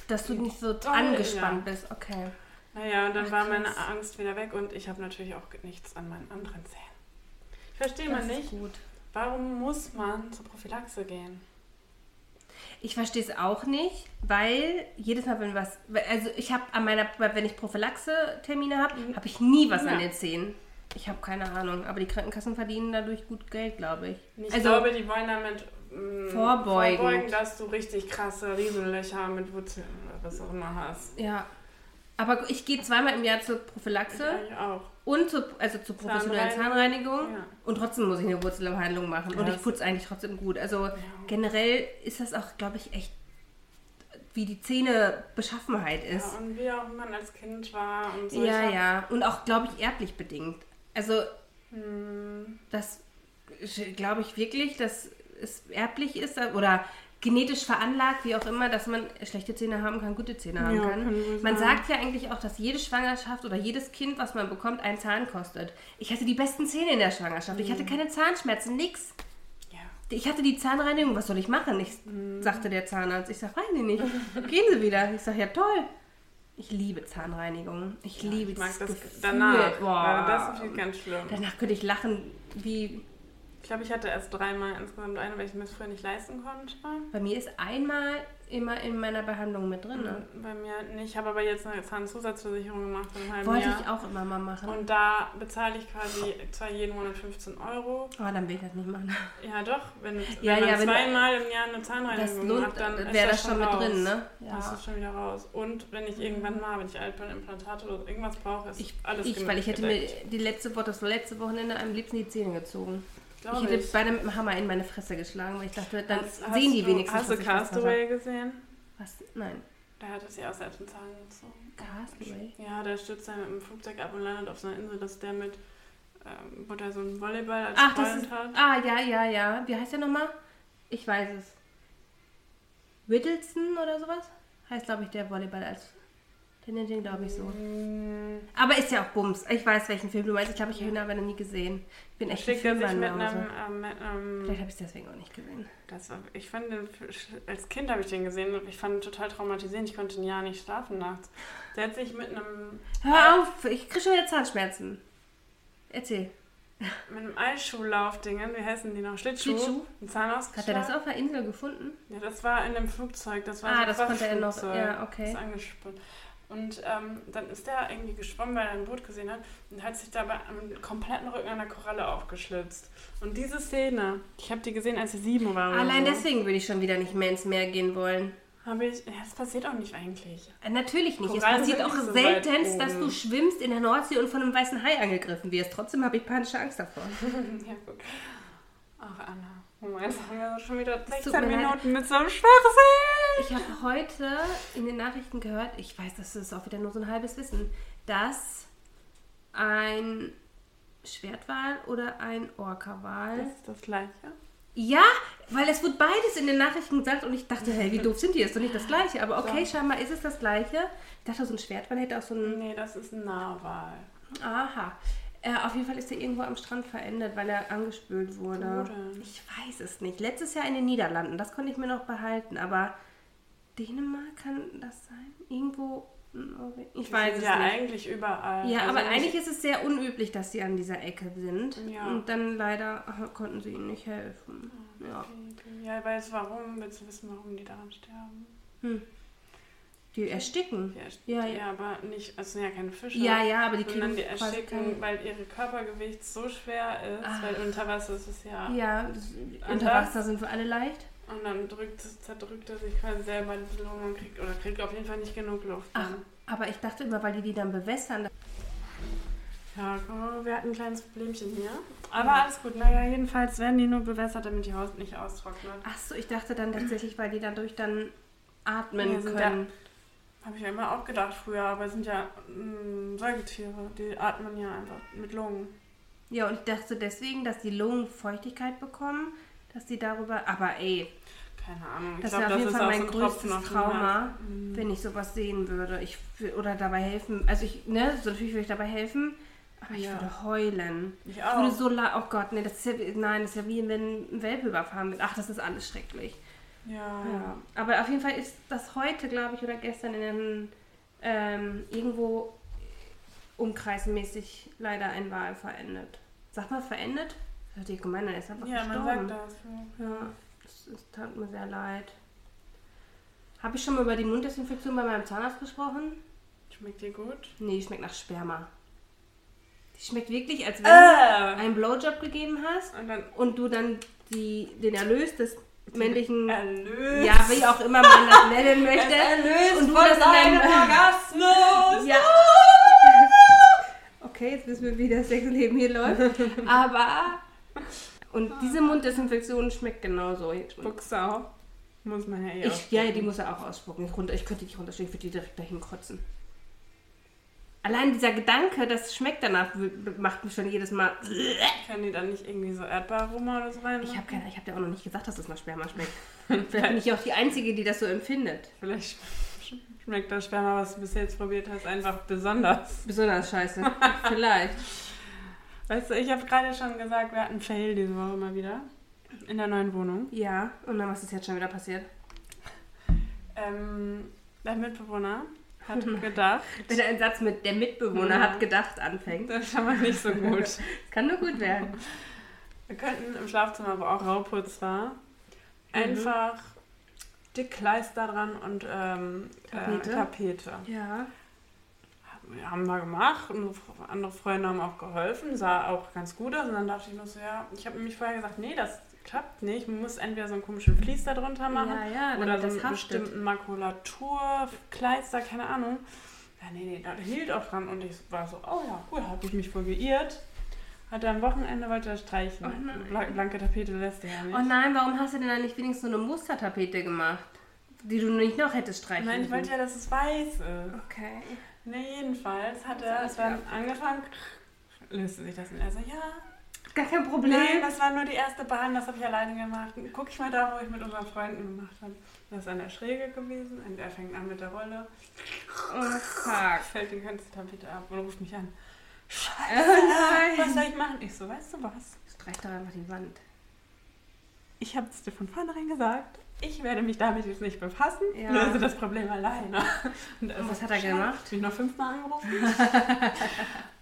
Speaker 2: Dass du nicht so
Speaker 1: Toll,
Speaker 2: angespannt
Speaker 1: ja.
Speaker 2: bist. Okay.
Speaker 1: naja, und dann
Speaker 2: Ach,
Speaker 1: war meine Angst wieder weg und ich habe natürlich auch nichts an meinen anderen Zähnen. Ich verstehe mal
Speaker 2: Das ist
Speaker 1: nicht,
Speaker 2: gut.
Speaker 1: warum muss man zur Prophylaxe gehen?
Speaker 2: Ich verstehe es auch nicht, weil jedes Mal, wenn was. Also, ich habe an meiner. Wenn ich Prophylaxe-Termine habe, habe ich nie was an
Speaker 1: Ja.
Speaker 2: den Zähnen. Ich habe keine Ahnung. Aber die Krankenkassen verdienen dadurch gut Geld, glaube ich.
Speaker 1: Ich
Speaker 2: also,
Speaker 1: glaube, die wollen damit mh,
Speaker 2: Vorbeugend.
Speaker 1: vorbeugen, dass du richtig krasse Riesenlöcher mit Wurzeln oder was auch immer hast.
Speaker 2: ja. Aber ich gehe zweimal im Jahr zur Prophylaxe
Speaker 1: Ich auch.
Speaker 2: und zur, also zur professionellen
Speaker 1: Zahnreinigung.
Speaker 2: Zahnreinigung.
Speaker 1: Ja.
Speaker 2: Und trotzdem muss ich eine Wurzelbehandlung machen.
Speaker 1: Ja,
Speaker 2: und ich putze eigentlich trotzdem gut. Also generell ist das auch, glaube ich, echt, wie die Zähnebeschaffenheit ist.
Speaker 1: Ja, und wie auch man als Kind war und so.
Speaker 2: Ja, ja. Und auch, glaube ich, erblich bedingt. Also,
Speaker 1: Hm,
Speaker 2: das glaube ich wirklich, dass es erblich ist oder genetisch veranlagt, wie auch immer, dass man schlechte Zähne haben kann, gute Zähne haben
Speaker 1: Ja,
Speaker 2: kann.
Speaker 1: kann
Speaker 2: Man sagt ja eigentlich auch, dass jede Schwangerschaft oder jedes Kind, was man bekommt, einen Zahn kostet. Ich hatte die besten Zähne in der Schwangerschaft. Ich hatte
Speaker 1: Mhm.
Speaker 2: keine Zahnschmerzen, nix.
Speaker 1: ja.
Speaker 2: Ich hatte die Zahnreinigung, was soll ich machen? Ich,
Speaker 1: Mhm.
Speaker 2: sagte der Zahnarzt. Ich sag, weiß ich nicht. Gehen Sie wieder. Ich sag, ja toll. Ich liebe Zahnreinigung. Ich
Speaker 1: Ja,
Speaker 2: liebe
Speaker 1: ich mag das
Speaker 2: Gefühl.
Speaker 1: danach.
Speaker 2: Boah.
Speaker 1: das ist ganz schlimm.
Speaker 2: Danach könnte ich lachen, wie
Speaker 1: Ich glaube, ich hatte erst dreimal insgesamt eine, weil ich mir das früher nicht leisten konnte.
Speaker 2: bei mir ist einmal immer in meiner Behandlung mit drin. Ne?
Speaker 1: Bei mir nicht. Ich habe aber jetzt eine Zahnzusatzversicherung gemacht
Speaker 2: Wollte
Speaker 1: Jahr.
Speaker 2: ich auch immer mal machen.
Speaker 1: Und da bezahle ich quasi zwar jeden Monat 15 Euro.
Speaker 2: oh, dann will ich das nicht machen.
Speaker 1: Ja, doch. Wenn,
Speaker 2: Ja,
Speaker 1: wenn man
Speaker 2: ja, wenn-
Speaker 1: zweimal im Jahr eine
Speaker 2: Das
Speaker 1: Zahnreinigung macht, dann ist
Speaker 2: wäre das schon mit
Speaker 1: raus.
Speaker 2: drin, ne?
Speaker 1: Das ist schon wieder raus. Und wenn ich irgendwann mal, wenn ich Altbahnimplantate oder irgendwas brauche, ist
Speaker 2: Ich,
Speaker 1: alles
Speaker 2: ich weil ich hätte mir
Speaker 1: gedeckt.
Speaker 2: die letzte Woche, das letzte Wochenende am liebsten die Zähne gezogen.
Speaker 1: Glaub
Speaker 2: ich hätte beide mit dem Hammer in meine Fresse geschlagen, weil ich dachte, dann
Speaker 1: Hast-
Speaker 2: sehen die
Speaker 1: hast
Speaker 2: wenigstens.
Speaker 1: Du, hast du Castaway gesehen?
Speaker 2: Was? Nein.
Speaker 1: Da hat es ja auch selbst einen Zahn gezogen.
Speaker 2: Castaway?
Speaker 1: Ja, der stürzt dann mit dem Flugzeug ab und landet auf so einer Insel, dass der mit, ähm, wo der so einen Volleyball als
Speaker 2: Ach, das
Speaker 1: Freund
Speaker 2: ist.
Speaker 1: hat.
Speaker 2: Ah, ja, ja, ja. Wie heißt der nochmal? Ich weiß es. Whittleson oder sowas? Heißt, glaube ich, der Volleyball als. Den den, glaube ich, so. Aber ist ja auch Bums. Ich weiß, welchen Film du meinst. Ich glaube, ich habe ihn aber noch nie gesehen. Ich bin echt ein
Speaker 1: Schickt sich mit einem, ähm, mit einem
Speaker 2: Vielleicht habe ich es deswegen auch nicht gesehen.
Speaker 1: Das war, ich fand den, als Kind habe ich den gesehen und ich fand ihn total traumatisierend. Ich konnte ein Jahr nicht schlafen nachts. Der hat sich mit einem,
Speaker 2: Hör auf, ich kriege schon wieder Zahnschmerzen. Erzähl.
Speaker 1: mit einem Eisschuhlaufdingen, wie heißen die noch? Schlittschuh.
Speaker 2: Schlittschuh?
Speaker 1: Ein Zahn
Speaker 2: Hat er das auf der Insel gefunden?
Speaker 1: Ja, das war in dem Flugzeug. Das war
Speaker 2: Ah,
Speaker 1: so ein
Speaker 2: das konnte er noch- ja, okay.
Speaker 1: Das ist angespannt. Und ähm, dann ist der irgendwie geschwommen, weil er ein Boot gesehen hat und hat sich dabei am kompletten Rücken an der Koralle aufgeschlitzt. Und diese Szene, ich habe die gesehen, als ich sieben war.
Speaker 2: Allein
Speaker 1: so,
Speaker 2: deswegen würde ich schon wieder nicht mehr ins Meer gehen wollen.
Speaker 1: Habe ich. Ja, das passiert auch nicht eigentlich.
Speaker 2: Äh, Natürlich nicht.
Speaker 1: Korallen
Speaker 2: es passiert auch
Speaker 1: so
Speaker 2: seltenst, dass du schwimmst in der Nordsee und von einem weißen Hai angegriffen wirst. Trotzdem habe ich panische Angst davor.
Speaker 1: ja, gut. Ach, Anna. Moment, haben wir schon wieder
Speaker 2: tut
Speaker 1: 16
Speaker 2: mir leid.
Speaker 1: Minuten mit so einem Schwachsinn.
Speaker 2: Ich habe heute in den Nachrichten gehört, ich weiß, das ist auch wieder nur so ein halbes Wissen, dass ein Schwertwal oder ein Orca-Wal.
Speaker 1: Das ist das Gleiche.
Speaker 2: Ja, weil es wird beides in den Nachrichten gesagt und ich dachte, hey, wie doof sind die? Ist doch nicht das Gleiche. Aber okay,
Speaker 1: So.
Speaker 2: scheinbar ist es das Gleiche. Ich dachte, so ein Schwertwal hätte auch so ein.
Speaker 1: Nee, das ist ein Narwal.
Speaker 2: Aha. Äh, auf jeden Fall ist er irgendwo am Strand verendet, weil er angespült wurde.
Speaker 1: Wo denn?
Speaker 2: Ich weiß es nicht. Letztes Jahr in den Niederlanden, das konnte ich mir noch behalten, aber Dänemark kann das sein? Irgendwo. in Norwegen? Ich
Speaker 1: Die
Speaker 2: weiß es
Speaker 1: ja
Speaker 2: nicht.
Speaker 1: eigentlich überall.
Speaker 2: Ja,
Speaker 1: Also
Speaker 2: aber eigentlich ist es sehr unüblich, dass sie an dieser Ecke sind.
Speaker 1: Ja.
Speaker 2: Und dann leider konnten sie ihnen nicht helfen. Ja.
Speaker 1: Ja, weißt du warum? Willst du wissen, warum die daran sterben?
Speaker 2: Hm. Die ersticken.
Speaker 1: Die
Speaker 2: Ja,
Speaker 1: ja,
Speaker 2: ja.
Speaker 1: ja. aber nicht, also sind ja keine Fische.
Speaker 2: Ja, ja, aber die kriegen
Speaker 1: sondern die ersticken, weil ihre Körpergewicht so schwer ist,
Speaker 2: Ach.
Speaker 1: weil unter Wasser ist es ja.
Speaker 2: Ja, unter Wasser sind wir alle leicht.
Speaker 1: Und dann drückt, zerdrückt er sich quasi selber die Lunge und kriegt, oder kriegt auf jeden Fall nicht genug Luft.
Speaker 2: Ach, aber ich dachte immer, weil die die dann bewässern.
Speaker 1: Ja, wir hatten ein kleines Problemchen hier. Aber alles gut. Naja, jedenfalls werden die nur bewässert, damit die Haut nicht austrocknet.
Speaker 2: Ach so, ich dachte dann tatsächlich, weil die dadurch dann atmen
Speaker 1: Ja,
Speaker 2: können.
Speaker 1: Habe ich ja immer auch gedacht früher, aber es sind ja mh, Säugetiere, die atmen ja einfach mit Lungen.
Speaker 2: Ja, und ich dachte deswegen, dass die Lungen Feuchtigkeit bekommen, dass die darüber. Aber ey,
Speaker 1: Keine Ahnung. Ich
Speaker 2: das wäre auf jeden Fall
Speaker 1: auch
Speaker 2: mein größtes Trauma.
Speaker 1: Mhm.
Speaker 2: wenn ich sowas sehen würde. Ich oder dabei helfen. Also ich, ne, so natürlich würde ich dabei helfen, aber ich
Speaker 1: Ja.
Speaker 2: würde heulen.
Speaker 1: Ich
Speaker 2: Ich würde
Speaker 1: auch.
Speaker 2: so la oh Gott, nee, das ist ja, wie- nein, das ist ja wie wenn ein Welpe überfahren wird. Ach, das ist alles schrecklich.
Speaker 1: Ja.
Speaker 2: Ja, aber auf jeden Fall ist das heute, glaube ich, oder gestern in den, ähm, irgendwo umkreismäßig leider ein Wal verendet. Sag mal verendet? Das hört sich gemein an, er ist einfach
Speaker 1: Ja, man
Speaker 2: gestorben.
Speaker 1: sagt das.
Speaker 2: Ja, das, das tat mir sehr leid. Habe ich schon mal über die Munddesinfektion bei meinem Zahnarzt gesprochen?
Speaker 1: Schmeckt dir gut?
Speaker 2: Nee, die schmeckt nach Sperma. Die schmeckt wirklich, als wenn
Speaker 1: Äh.
Speaker 2: du einen Blowjob gegeben hast
Speaker 1: Und dann
Speaker 2: und du dann die, den Erlös des männlichen
Speaker 1: erlöst.
Speaker 2: Ja, wie auch immer man das nennen möchte.
Speaker 1: erlöst
Speaker 2: Und du
Speaker 1: von
Speaker 2: das in
Speaker 1: deinem
Speaker 2: deinem-
Speaker 1: Orgasmus.
Speaker 2: Ja. Okay, jetzt wissen wir, wie das Sexleben hier läuft. Aber. Und diese Munddesinfektion schmeckt genauso.
Speaker 1: Buchsau. Muss man ja eh
Speaker 2: Ich, ja, die muss er auch ausspucken. Ich, runter, ich könnte die runterstellen, ich würde die direkt dahin kotzen. Allein dieser Gedanke, das schmeckt danach, macht mich schon jedes Mal.
Speaker 1: Können die dann nicht irgendwie so Erdbeeraroma oder so rein?
Speaker 2: Ich habe habe dir auch noch nicht gesagt, dass es nach Sperma schmeckt. Vielleicht bin ich auch die Einzige, die das so empfindet.
Speaker 1: Vielleicht sch- schmeckt das Sperma, was du bis jetzt probiert hast, einfach besonders.
Speaker 2: Besonders scheiße. Vielleicht.
Speaker 1: Weißt du, ich habe gerade schon gesagt, wir hatten Fail diese Woche mal wieder. In der neuen Wohnung.
Speaker 2: Ja, und dann was ist jetzt schon wieder passiert?
Speaker 1: Ähm, dein Mitbewohner hat gedacht.
Speaker 2: Wenn ein Satz mit der Mitbewohner
Speaker 1: Ja.
Speaker 2: hat gedacht anfängt.
Speaker 1: Das ist schon mal nicht so gut.
Speaker 2: Das kann nur gut werden.
Speaker 1: Wir könnten im Schlafzimmer, wo auch Rauputz war, einfach dick Kleister dran und ähm,
Speaker 2: Tapete?
Speaker 1: Äh, Tapete.
Speaker 2: Ja.
Speaker 1: Haben wir gemacht und andere Freunde haben auch geholfen, sah auch ganz gut aus. Und dann dachte ich nur so, ja, ich habe nämlich vorher gesagt, nee, das klappt nicht. Man muss entweder so einen komischen Vlies da drunter machen
Speaker 2: Ja, ja,
Speaker 1: oder so einen bestimmten Makulatur, Kleister, keine Ahnung. Ja, nee, nee, da hielt auch dran und ich war so, oh ja, cool, habe ich mich voll geirrt. Hatte am Wochenende wollte er streichen.
Speaker 2: Oh nein.
Speaker 1: Bla- Blanke Tapete lässt er ja nicht.
Speaker 2: Oh nein, warum hast du denn da nicht wenigstens so eine Mustertapete gemacht? Die du nicht noch hättest streichen
Speaker 1: Nein, ich wollte ja, dass es weiß ist.
Speaker 2: Okay.
Speaker 1: Nee, jedenfalls hat er es dann angefangen, löste sich das und er so, ja,
Speaker 2: Gar kein Problem.
Speaker 1: nein, das war nur die erste Bahn, das habe ich alleine gemacht. Guck ich mal da, wo ich mit unseren Freunden gemacht habe. Das ist an der Schräge gewesen und er fängt an mit der Rolle,
Speaker 2: Oh, fuck.
Speaker 1: fällt die ganze Tapete ab und ruft mich an.
Speaker 2: Oh nein.
Speaker 1: Was soll ich machen? Ich so, weißt du was?
Speaker 2: Streich doch einfach die Wand.
Speaker 1: Ich habe es dir von vornherein gesagt. Ich werde mich damit jetzt nicht befassen.
Speaker 2: Ja.
Speaker 1: Löse das Problem alleine. Und,
Speaker 2: Und was hat er gemacht?
Speaker 1: Hab ich noch fünfmal angerufen.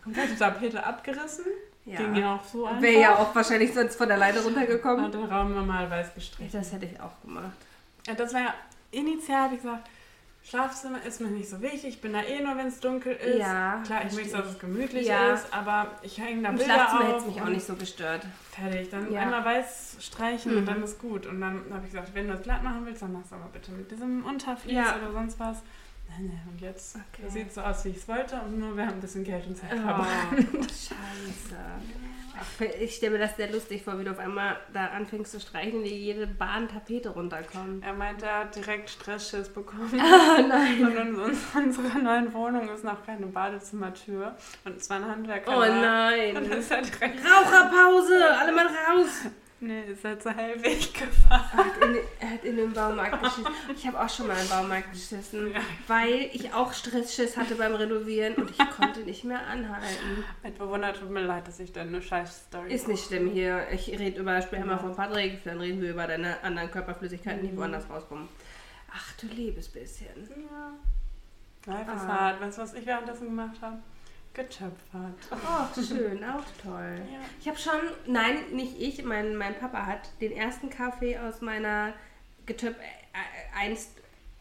Speaker 1: Komplett die Tapete abgerissen. Ging ja auch so einfach.
Speaker 2: Wäre ja auch wahrscheinlich sonst von alleine runtergekommen.
Speaker 1: Hat den Raum normal weiß gestrichen.
Speaker 2: Das hätte ich auch gemacht.
Speaker 1: Ja, das war ja initial, wie gesagt, Schlafzimmer ist mir nicht so wichtig. Ich bin da eh nur, wenn es dunkel ist.
Speaker 2: Ja,
Speaker 1: Klar, ich möchte, dass es gemütlich
Speaker 2: Ja.
Speaker 1: ist, aber ich hänge da
Speaker 2: Im
Speaker 1: Bilder
Speaker 2: Schlafzimmer hätte es mich auch nicht so gestört.
Speaker 1: Fertig, dann
Speaker 2: Ja.
Speaker 1: einmal weiß streichen
Speaker 2: Mhm.
Speaker 1: und dann ist gut. Und dann habe ich gesagt, wenn du es glatt machen willst, dann mach's aber bitte mit diesem Untervlies
Speaker 2: Ja.
Speaker 1: oder sonst was. Und jetzt
Speaker 2: Okay.
Speaker 1: sieht so aus, wie ich es wollte, und nur wir haben ein bisschen Geld und Zeit
Speaker 2: Oh,
Speaker 1: verbrannt.
Speaker 2: scheiße. Ich stelle mir das sehr lustig vor, wie du auf einmal da anfängst zu streichen und dir jede Bahn Tapete runterkommt.
Speaker 1: Er meinte, er hat direkt Stressschiss bekommen.
Speaker 2: Ah, nein.
Speaker 1: Und in uns- unserer neuen Wohnung ist noch keine Badezimmertür. Und es war ein Handwerker.
Speaker 2: Oh
Speaker 1: da. Und
Speaker 2: nein.
Speaker 1: dann ist er direkt.
Speaker 2: Raucherpause! Alle mal raus!
Speaker 1: Nee, ist halt so hellweg gefahren.
Speaker 2: Er hat in, den Baumarkt geschissen. Ich habe auch schon mal im Baumarkt geschissen,
Speaker 1: Ja.
Speaker 2: weil ich auch Stressschiss hatte beim Renovieren und ich konnte nicht mehr anhalten.
Speaker 1: Mein Bewohner tut mir leid, dass ich da eine scheiß Story
Speaker 2: Ist nicht schlimm hier. Ich rede über Sperma von Patrick, dann reden wir über deine anderen Körperflüssigkeiten, die woanders rauskommen. Ach du liebes bisschen.
Speaker 1: Ja. Life is
Speaker 2: Ah.
Speaker 1: hard. Weißt du, was ich währenddessen gemacht habe? Getöpfert.
Speaker 2: Oh, schön, auch toll.
Speaker 1: Ja.
Speaker 2: Ich habe schon, nein, nicht ich, mein, mein Papa hat den ersten Kaffee aus meiner getöp äh, einst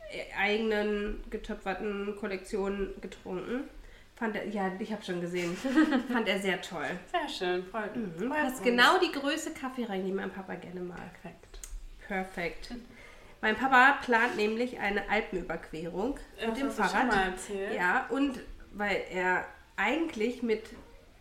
Speaker 2: äh, eigenen getöpferten Kollektion getrunken. Fand er, ja, ich habe schon gesehen. Fand er sehr toll.
Speaker 1: Sehr schön, freut mich.
Speaker 2: Mhm. Passt
Speaker 1: uns.
Speaker 2: genau die Größe Kaffee rein, die mein Papa gerne mag.
Speaker 1: Perfekt.
Speaker 2: Perfekt. Mein Papa plant nämlich eine Alpenüberquerung mit
Speaker 1: Das
Speaker 2: dem Fahrrad. Ja, und weil er eigentlich mit,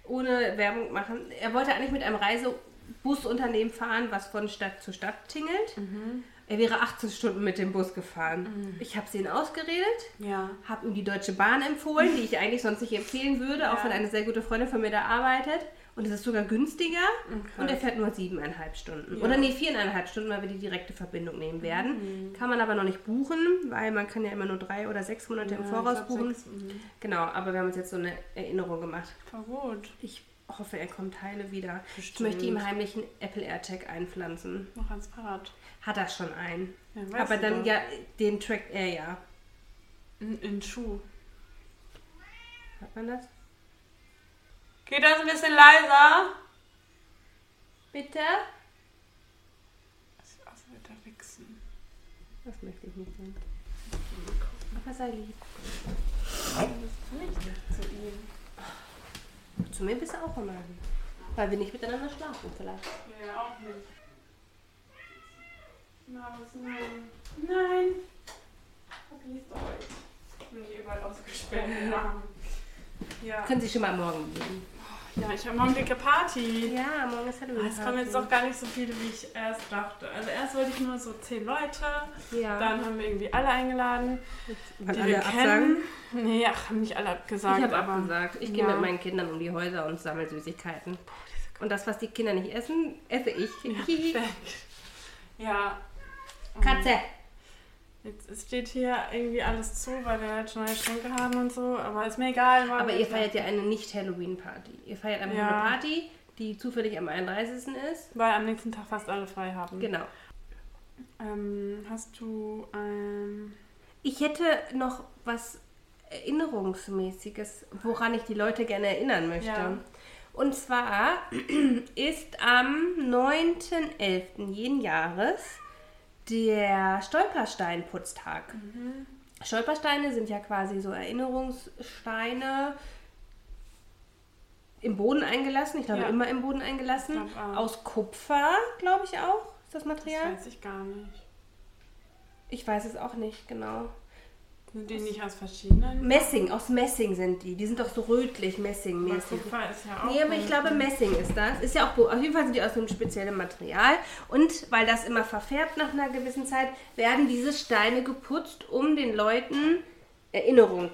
Speaker 2: ohne Werbung machen, er wollte eigentlich mit einem Reisebusunternehmen fahren, was von Stadt zu Stadt tingelt.
Speaker 1: Mhm.
Speaker 2: Er wäre 18 Stunden mit dem Bus gefahren. Ich habe es ihn ausgeredet,
Speaker 1: Ja.
Speaker 2: habe ihm die Deutsche Bahn empfohlen, die ich eigentlich sonst nicht empfehlen würde, auch
Speaker 1: Ja.
Speaker 2: wenn eine sehr gute Freundin von mir da arbeitet. Und es ist sogar günstiger.
Speaker 1: Okay.
Speaker 2: Und er fährt nur siebeneinhalb Stunden.
Speaker 1: Ja.
Speaker 2: Oder nee, viereinhalb Stunden, weil wir die direkte Verbindung nehmen werden. Kann man aber noch nicht buchen, weil man kann ja immer nur drei oder sechs Monate im
Speaker 1: Ja,
Speaker 2: Voraus
Speaker 1: ich glaub,
Speaker 2: buchen.
Speaker 1: sechs, mhm.
Speaker 2: Genau, aber wir haben uns jetzt so eine Erinnerung gemacht.
Speaker 1: Voll gut.
Speaker 2: Ich hoffe, er kommt heile wieder. Ich
Speaker 1: Bestimmt.
Speaker 2: möchte ihm heimlich einen Apple AirTag einpflanzen.
Speaker 1: Noch ans Fahrrad.
Speaker 2: Hat er schon einen.
Speaker 1: Ja,
Speaker 2: aber dann
Speaker 1: doch.
Speaker 2: ja, den trackt er ja.
Speaker 1: In, in Schuh.
Speaker 2: Hört man das?
Speaker 1: Geht das ein bisschen leiser?
Speaker 2: Bitte?
Speaker 1: Als würde er wichsen.
Speaker 2: Das möchte ich nicht sehen. Aber sei lieb.
Speaker 1: Das ist nicht zu ihm.
Speaker 2: Zu mir bist du auch immer lieb. Weil wir nicht miteinander schlafen vielleicht.
Speaker 1: Ja, auch nicht. Was nein. Nein. Vergiss euch. Bin ich überall ausgesperrt. Ja.
Speaker 2: Können Sie schon mal morgen gehen?
Speaker 1: Ja, ich habe morgen dicke Party.
Speaker 2: Ja, morgen ist Halloween.
Speaker 1: Es kommen jetzt doch gar nicht so viele, wie ich erst dachte. Also erst wollte ich nur so zehn Leute.
Speaker 2: Ja.
Speaker 1: Dann haben wir irgendwie alle eingeladen,
Speaker 2: Wann
Speaker 1: die
Speaker 2: alle
Speaker 1: wir
Speaker 2: absagen?
Speaker 1: kennen. Nee, ach, haben nicht alle abgesagt.
Speaker 2: ich habe abgesagt. Ich gehe
Speaker 1: ja.
Speaker 2: mit meinen Kindern um die Häuser und sammle Süßigkeiten. Und das, was die Kinder nicht essen, esse ich.
Speaker 1: Perfekt. Ja.
Speaker 2: Katze.
Speaker 1: Jetzt es steht hier irgendwie alles zu, weil wir halt schon neue Schränke haben und so, aber ist mir egal.
Speaker 2: Aber ihr feiert ja eine Nicht-Halloween-Party. Ihr feiert einfach
Speaker 1: Ja.
Speaker 2: eine Party, die zufällig am 31. ist.
Speaker 1: Weil am nächsten Tag fast alle frei haben.
Speaker 2: Genau.
Speaker 1: Ähm, hast du ähm,
Speaker 2: Ich hätte noch was Erinnerungsmäßiges, woran ich die Leute gerne erinnern möchte.
Speaker 1: Ja.
Speaker 2: Und zwar ist am 9.11. jeden Jahres der Stolpersteinputztag. Stolpersteine sind ja quasi so Erinnerungssteine im Boden eingelassen. Ich glaube,
Speaker 1: Ja.
Speaker 2: immer im Boden eingelassen. Aus Kupfer, glaube ich auch. Ist das
Speaker 1: Das
Speaker 2: Material?
Speaker 1: weiß ich gar nicht.
Speaker 2: Ich weiß es auch nicht genau.
Speaker 1: Sind die nicht aus verschiedenen?
Speaker 2: Messing, aus Messing sind die. Die sind doch so rötlich, Messing-mäßig.
Speaker 1: Ja auch.
Speaker 2: Nee, aber ich glaube Messing ist das. Ist ja auch, auf jeden Fall sind die aus einem speziellen Material. Und weil das immer verfärbt nach einer gewissen Zeit, werden diese Steine geputzt, um den Leuten Erinnerung,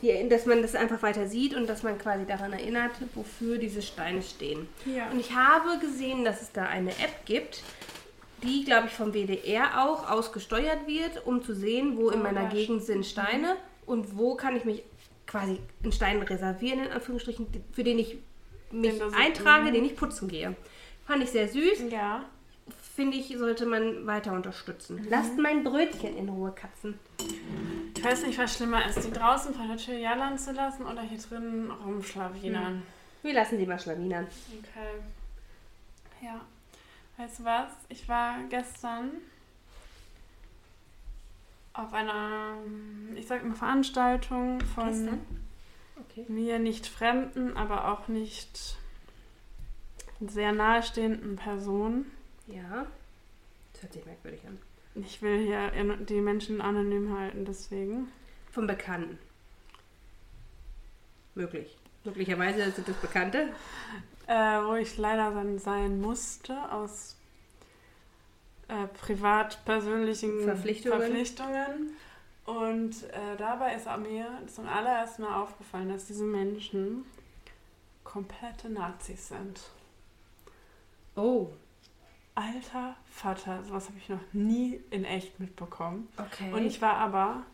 Speaker 2: die, dass man das einfach weiter sieht und dass man quasi daran erinnert, wofür diese Steine stehen.
Speaker 1: Ja.
Speaker 2: Und ich habe gesehen, dass es da eine App gibt, die, glaube ich, vom WDR auch ausgesteuert wird, um zu sehen, wo in
Speaker 1: Oh,
Speaker 2: meiner
Speaker 1: ja,
Speaker 2: Gegend sind Steine und wo kann ich mich quasi einen Stein reservieren, in Anführungsstrichen, für den ich mich
Speaker 1: Den
Speaker 2: eintrage,
Speaker 1: mhm.
Speaker 2: den ich putzen gehe. Fand ich sehr süß.
Speaker 1: Ja.
Speaker 2: Finde ich, sollte man weiter unterstützen.
Speaker 1: Mhm.
Speaker 2: Lasst mein Brötchen in Ruhe, Katzen.
Speaker 1: Ich weiß nicht, was schlimmer ist, die draußen vor der Tür jallern zu lassen oder hier drin rumschlawinern.
Speaker 2: Wir lassen sie mal schlawinern.
Speaker 1: Okay. Ja. Weißt du was? Ich war gestern auf einer, ich sag mal, Veranstaltung von?
Speaker 2: Okay.
Speaker 1: mir nicht fremden, aber auch nicht sehr nahestehenden Personen.
Speaker 2: Ja. Das hört sich merkwürdig an.
Speaker 1: Ich will hier die Menschen anonym halten, deswegen.
Speaker 2: Vom Bekannten. Möglich. Möglicherweise sind das Bekannte.
Speaker 1: Äh, wo ich leider dann sein musste aus äh, privat persönlichen
Speaker 2: Verpflichtungen.
Speaker 1: Verpflichtungen. Und äh, dabei ist mir zum allerersten Mal aufgefallen, dass diese Menschen komplette Nazis sind.
Speaker 2: Oh.
Speaker 1: Alter Vater, sowas habe ich noch nie in echt mitbekommen.
Speaker 2: Okay.
Speaker 1: Und ich war aber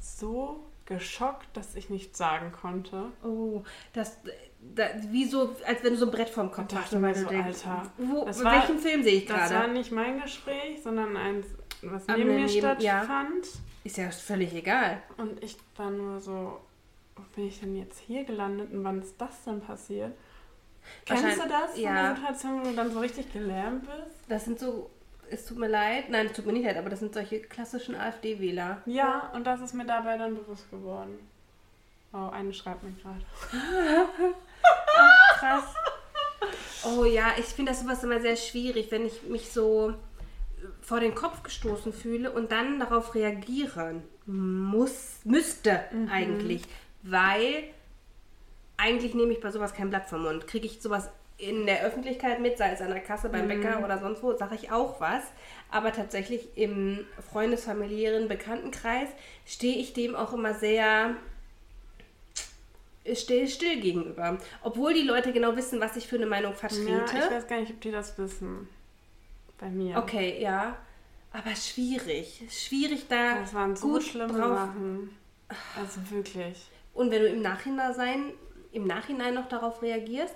Speaker 1: so geschockt, dass ich nichts sagen konnte.
Speaker 2: Oh, das, da, wie so, als wenn du so ein Brett vorm Kopf
Speaker 1: dachte
Speaker 2: hast.
Speaker 1: mir
Speaker 2: weil du
Speaker 1: so,
Speaker 2: denkst,
Speaker 1: Alter,
Speaker 2: Wo,
Speaker 1: das war-
Speaker 2: welchem Film sehe ich
Speaker 1: Das war
Speaker 2: gerade?
Speaker 1: nicht mein Gespräch, sondern eins, was
Speaker 2: Ah,
Speaker 1: neben mir
Speaker 2: neben- ja.
Speaker 1: stattfand.
Speaker 2: Ist ja völlig egal.
Speaker 1: Und ich war nur so, wo bin ich denn jetzt hier gelandet und wann ist das denn passiert? Kennst du das?
Speaker 2: Ja.
Speaker 1: Situation, wo du dann so richtig gelähmt bist?
Speaker 2: Das sind so, es tut mir leid, nein, es tut mir nicht leid, aber das sind solche klassischen AfD-Wähler.
Speaker 1: Ja, und das ist mir dabei dann bewusst geworden. Oh, eine schreibt mir gerade.
Speaker 2: Krass. Oh ja, ich finde das sowas immer sehr schwierig, wenn ich mich so vor den Kopf gestoßen fühle und dann darauf reagieren muss, müsste
Speaker 1: Mhm.
Speaker 2: eigentlich, weil eigentlich nehme ich bei sowas kein Blatt vom Mund. Kriege ich sowas in der Öffentlichkeit mit, sei es an der Kasse, beim
Speaker 1: Mhm.
Speaker 2: Bäcker oder sonst wo, sage ich auch was. Aber tatsächlich im freundesfamiliären Bekanntenkreis stehe ich dem auch immer sehr still, still gegenüber. Obwohl die Leute genau wissen, was ich für eine Meinung
Speaker 1: Ja,
Speaker 2: vertrete.
Speaker 1: ich weiß gar nicht, ob die das wissen. Bei mir.
Speaker 2: okay, ja. Aber schwierig. Schwierig da.
Speaker 1: Das waren so
Speaker 2: gut
Speaker 1: schlimme
Speaker 2: drauf-
Speaker 1: Sachen. Also wirklich.
Speaker 2: Und wenn du im Nachhinein im Nachhinein noch darauf reagierst,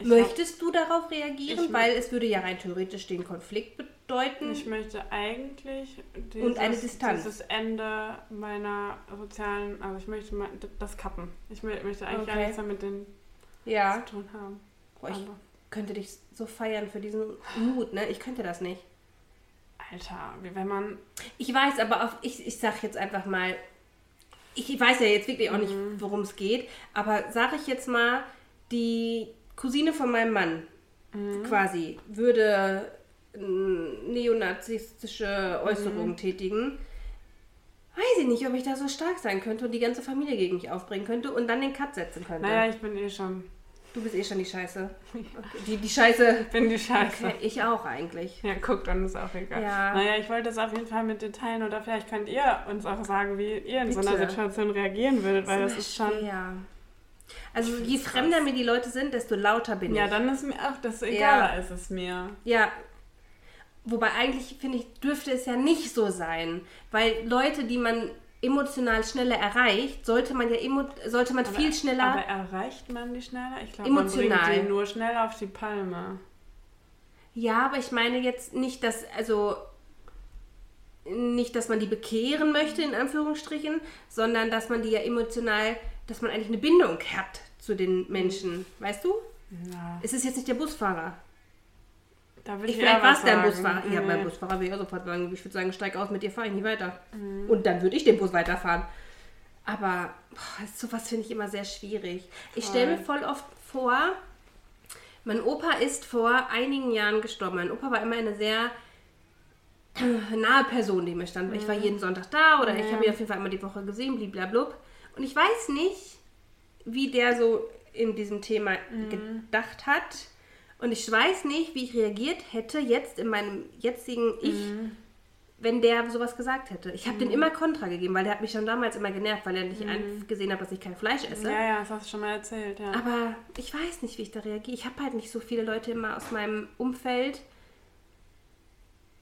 Speaker 1: Ich
Speaker 2: möchtest du darauf reagieren? Weil es würde ja rein theoretisch den Konflikt bedeuten.
Speaker 1: Ich möchte eigentlich dieses,
Speaker 2: Und eine Distanz.
Speaker 1: dieses Ende meiner sozialen, also ich möchte mal das kappen. Ich mö- möchte eigentlich gar
Speaker 2: Okay.
Speaker 1: nichts mehr mit denen
Speaker 2: ja.
Speaker 1: zu tun haben.
Speaker 2: Boah, ich
Speaker 1: Aber,
Speaker 2: könnte dich so feiern für diesen Mut, ne? Ich könnte das nicht.
Speaker 1: Alter, wie wenn man.
Speaker 2: Ich weiß, aber auf, ich, ich sag jetzt einfach mal, ich weiß ja jetzt wirklich auch nicht,
Speaker 1: Mhm.
Speaker 2: worum es geht, aber sag ich jetzt mal, die Cousine von meinem Mann
Speaker 1: Mhm.
Speaker 2: quasi würde mm, neonazistische Äußerungen tätigen. Weiß ich nicht, ob ich da so stark sein könnte und die ganze Familie gegen mich aufbringen könnte und dann den Cut setzen könnte.
Speaker 1: Naja, ich bin eh schon.
Speaker 2: Du bist eh schon die Scheiße. Die, die Scheiße.
Speaker 1: Ich bin die Scheiße.
Speaker 2: Okay, ich auch eigentlich.
Speaker 1: Ja, guck, dann ist auch egal.
Speaker 2: Ja.
Speaker 1: Naja, ich wollte das auf jeden Fall mit dir teilen oder vielleicht könnt ihr uns auch sagen, wie ihr in so einer
Speaker 2: Bitte.
Speaker 1: Situation reagieren würdet, weil das ist schon.
Speaker 2: Ja. Also je fremder mir die Leute sind, desto lauter bin
Speaker 1: Ja,
Speaker 2: ich.
Speaker 1: dann ist mir auch, desto egaler ist es mir.
Speaker 2: Ja. Wobei eigentlich, finde ich, dürfte es ja nicht so sein. Weil Leute, die man emotional schneller erreicht, sollte man ja emo sollte man viel schneller.
Speaker 1: Aber erreicht man die schneller? Ich glaube, man bringt die nur schnell auf die Palme.
Speaker 2: ja, aber ich meine jetzt nicht, dass, also nicht, dass man die bekehren möchte, in Anführungsstrichen, sondern dass man die ja emotional, dass man eigentlich eine Bindung hat zu den Menschen. Weißt du?
Speaker 1: Ja.
Speaker 2: Es ist jetzt nicht der Busfahrer.
Speaker 1: Da würde
Speaker 2: Ich
Speaker 1: ich,
Speaker 2: vielleicht war es der. Busfahrer. Ja,
Speaker 1: Nee.
Speaker 2: beim Busfahrer würde ich auch sofort sagen, ich würde sagen, steig aus, mit dir fahre ich nicht weiter.
Speaker 1: Mhm.
Speaker 2: Und dann würde ich den Bus weiterfahren. Aber boah, sowas finde ich immer sehr schwierig. Ich stelle mir voll oft vor, mein Opa ist vor einigen Jahren gestorben. Mein Opa war immer eine sehr nahe Person, die mir stand. Ich war jeden Sonntag da oder ich habe ihn auf jeden Fall einmal die Woche gesehen, bliblablub. Und ich weiß nicht, wie der so in diesem Thema gedacht hat. Und ich weiß nicht, wie ich reagiert hätte jetzt in meinem jetzigen Ich, wenn der sowas gesagt hätte. Ich habe den immer Kontra gegeben, weil der hat mich schon damals immer genervt, weil er nicht ein- gesehen hat, dass ich kein Fleisch esse.
Speaker 1: Ja, ja, das hast du schon mal erzählt, ja.
Speaker 2: Aber ich weiß nicht, wie ich da reagiere. Ich habe halt nicht so viele Leute immer aus meinem Umfeld,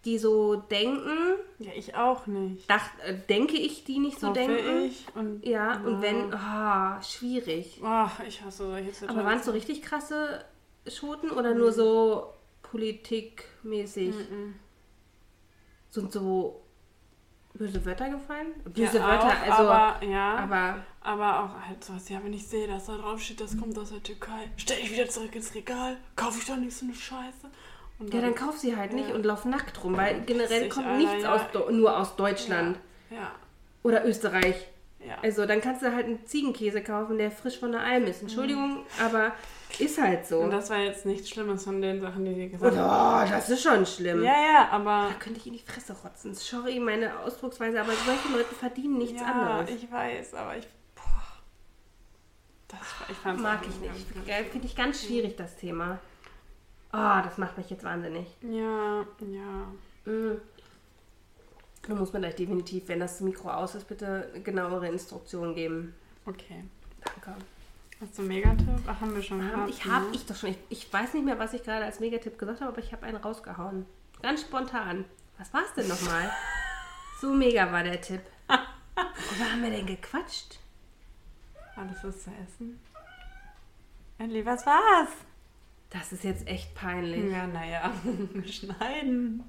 Speaker 2: die so denken.
Speaker 1: ja, ich auch nicht.
Speaker 2: Dacht, äh, denke ich, die nicht so
Speaker 1: Hoffe
Speaker 2: denken.
Speaker 1: ich. Und,
Speaker 2: Ja, und wenn, ah, schwierig.
Speaker 1: Ach, ich hasse solche Situationen.
Speaker 2: Aber waren es so richtig krasse Schoten oder nur so politikmäßig? Sind so böse Wörter gefallen? Böse
Speaker 1: ja,
Speaker 2: Wörter,
Speaker 1: auch,
Speaker 2: also.
Speaker 1: Aber, ja,
Speaker 2: aber
Speaker 1: aber auch halt sowas, ja, wenn ich sehe, dass da drauf steht, das kommt aus der Türkei, stell ich wieder zurück ins Regal, kaufe ich doch nicht so eine Scheiße. Und
Speaker 2: ja, dann kauf sie halt nicht
Speaker 1: Ja.
Speaker 2: und lauf nackt rum, weil generell kommt
Speaker 1: Alter,
Speaker 2: nichts
Speaker 1: ja.
Speaker 2: aus, nur aus Deutschland
Speaker 1: Ja,
Speaker 2: oder Österreich.
Speaker 1: ja.
Speaker 2: Also dann kannst du halt einen Ziegenkäse kaufen, der frisch von der Alm ist. Entschuldigung, aber ist halt so.
Speaker 1: Und das war jetzt nichts Schlimmes von den Sachen, die sie gesagt haben.
Speaker 2: oh, das ist schon schlimm.
Speaker 1: Ja, ja, aber.
Speaker 2: Da könnte ich in die Fresse rotzen. Sorry, meine Ausdrucksweise, aber solche Leute verdienen nichts
Speaker 1: ja,
Speaker 2: anderes.
Speaker 1: ich weiß, aber ich. Boah. Das, ich fand's
Speaker 2: Mag ich nicht. Finde ich ganz schwierig, das Thema. Oh, das macht mich jetzt wahnsinnig.
Speaker 1: Ja, ja.
Speaker 2: Mm. Da muss man gleich definitiv, wenn das Mikro aus ist, bitte genauere Instruktionen geben.
Speaker 1: Okay.
Speaker 2: Danke.
Speaker 1: Hast du einen Megatipp? Ach, haben wir schon
Speaker 2: Ähm,
Speaker 1: gehabt.
Speaker 2: ich habe
Speaker 1: ne?
Speaker 2: ich doch schon. Ich, ich weiß nicht mehr, was ich gerade als Megatipp gesagt habe, aber ich habe einen rausgehauen. Ganz spontan. Was war es denn nochmal? so mega war der Tipp. Worüber haben wir denn gequatscht?
Speaker 1: Alles was zu essen. Ellie, was war's?
Speaker 2: Das ist jetzt echt peinlich.
Speaker 1: Ja, naja, schneiden.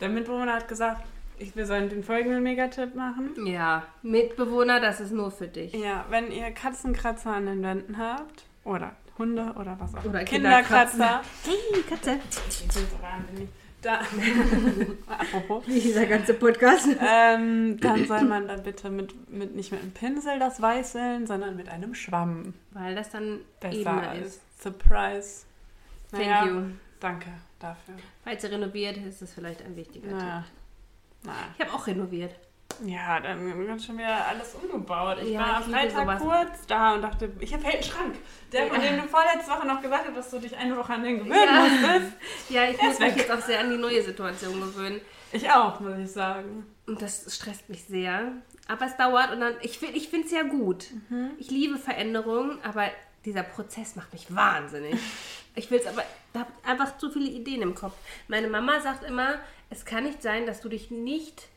Speaker 1: Der Mitbewohner hat gesagt, ich, wir sollen den folgenden Megatipp machen.
Speaker 2: Ja, Mitbewohner, das ist nur für dich.
Speaker 1: Ja, wenn ihr Katzenkratzer an den Wänden habt, oder Hunde oder was auch
Speaker 2: Oder
Speaker 1: Kinderkratzer.
Speaker 2: Hey, Katze.
Speaker 1: Ich bin so wahnsinnig. Da, apropos.
Speaker 2: Wie dieser ganze Podcast.
Speaker 1: Ähm, dann soll man da bitte mit, mit nicht mit einem Pinsel das weißeln, sondern mit einem Schwamm
Speaker 2: Weil das dann
Speaker 1: besser ist.
Speaker 2: ist.
Speaker 1: Surprise.
Speaker 2: Thank
Speaker 1: Naja,
Speaker 2: you.
Speaker 1: Danke dafür.
Speaker 2: Falls ihr renoviert, ist das vielleicht ein wichtiger
Speaker 1: Naja.
Speaker 2: Tipp.
Speaker 1: Na,
Speaker 2: Ich habe auch renoviert.
Speaker 1: ja, dann wird schon wieder alles umgebaut. Ich
Speaker 2: Ja,
Speaker 1: war am Freitag kurz da und dachte, ich habe einen Schrank. Der, von
Speaker 2: Ja.
Speaker 1: dem du vorletzte Woche noch gesagt hast, dass du dich eine Woche an den gewöhnen
Speaker 2: Ja.
Speaker 1: musstest.
Speaker 2: Ja, ich muss
Speaker 1: ist
Speaker 2: mich
Speaker 1: weg.
Speaker 2: jetzt auch sehr an die neue Situation gewöhnen.
Speaker 1: Ich auch, muss ich sagen.
Speaker 2: Und das stresst mich sehr. Aber es dauert und dann, ich, ich finde es ja gut.
Speaker 1: Mhm.
Speaker 2: Ich liebe Veränderungen, aber dieser Prozess macht mich wahnsinnig. Ich will es aber, ich habe einfach zu viele Ideen im Kopf. Meine Mama sagt immer, es kann nicht sein, dass du dich nicht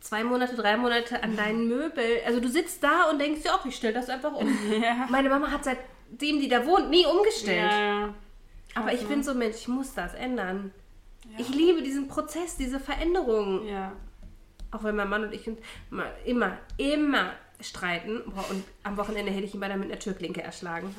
Speaker 2: zwei Monate, drei Monate an deinen Möbel, also du sitzt da und denkst dir, ach, ich stelle das einfach um.
Speaker 1: Ja.
Speaker 2: Meine Mama hat seitdem die da wohnt, nie umgestellt.
Speaker 1: Ja, ja.
Speaker 2: Aber ich bin so Mensch, ich muss das ändern. Ich liebe diesen Prozess, diese Veränderungen.
Speaker 1: Ja.
Speaker 2: Auch wenn mein Mann und ich immer, immer, immer streiten. Boah, und am Wochenende hätte ich ihn beinahe mit einer Türklinke erschlagen.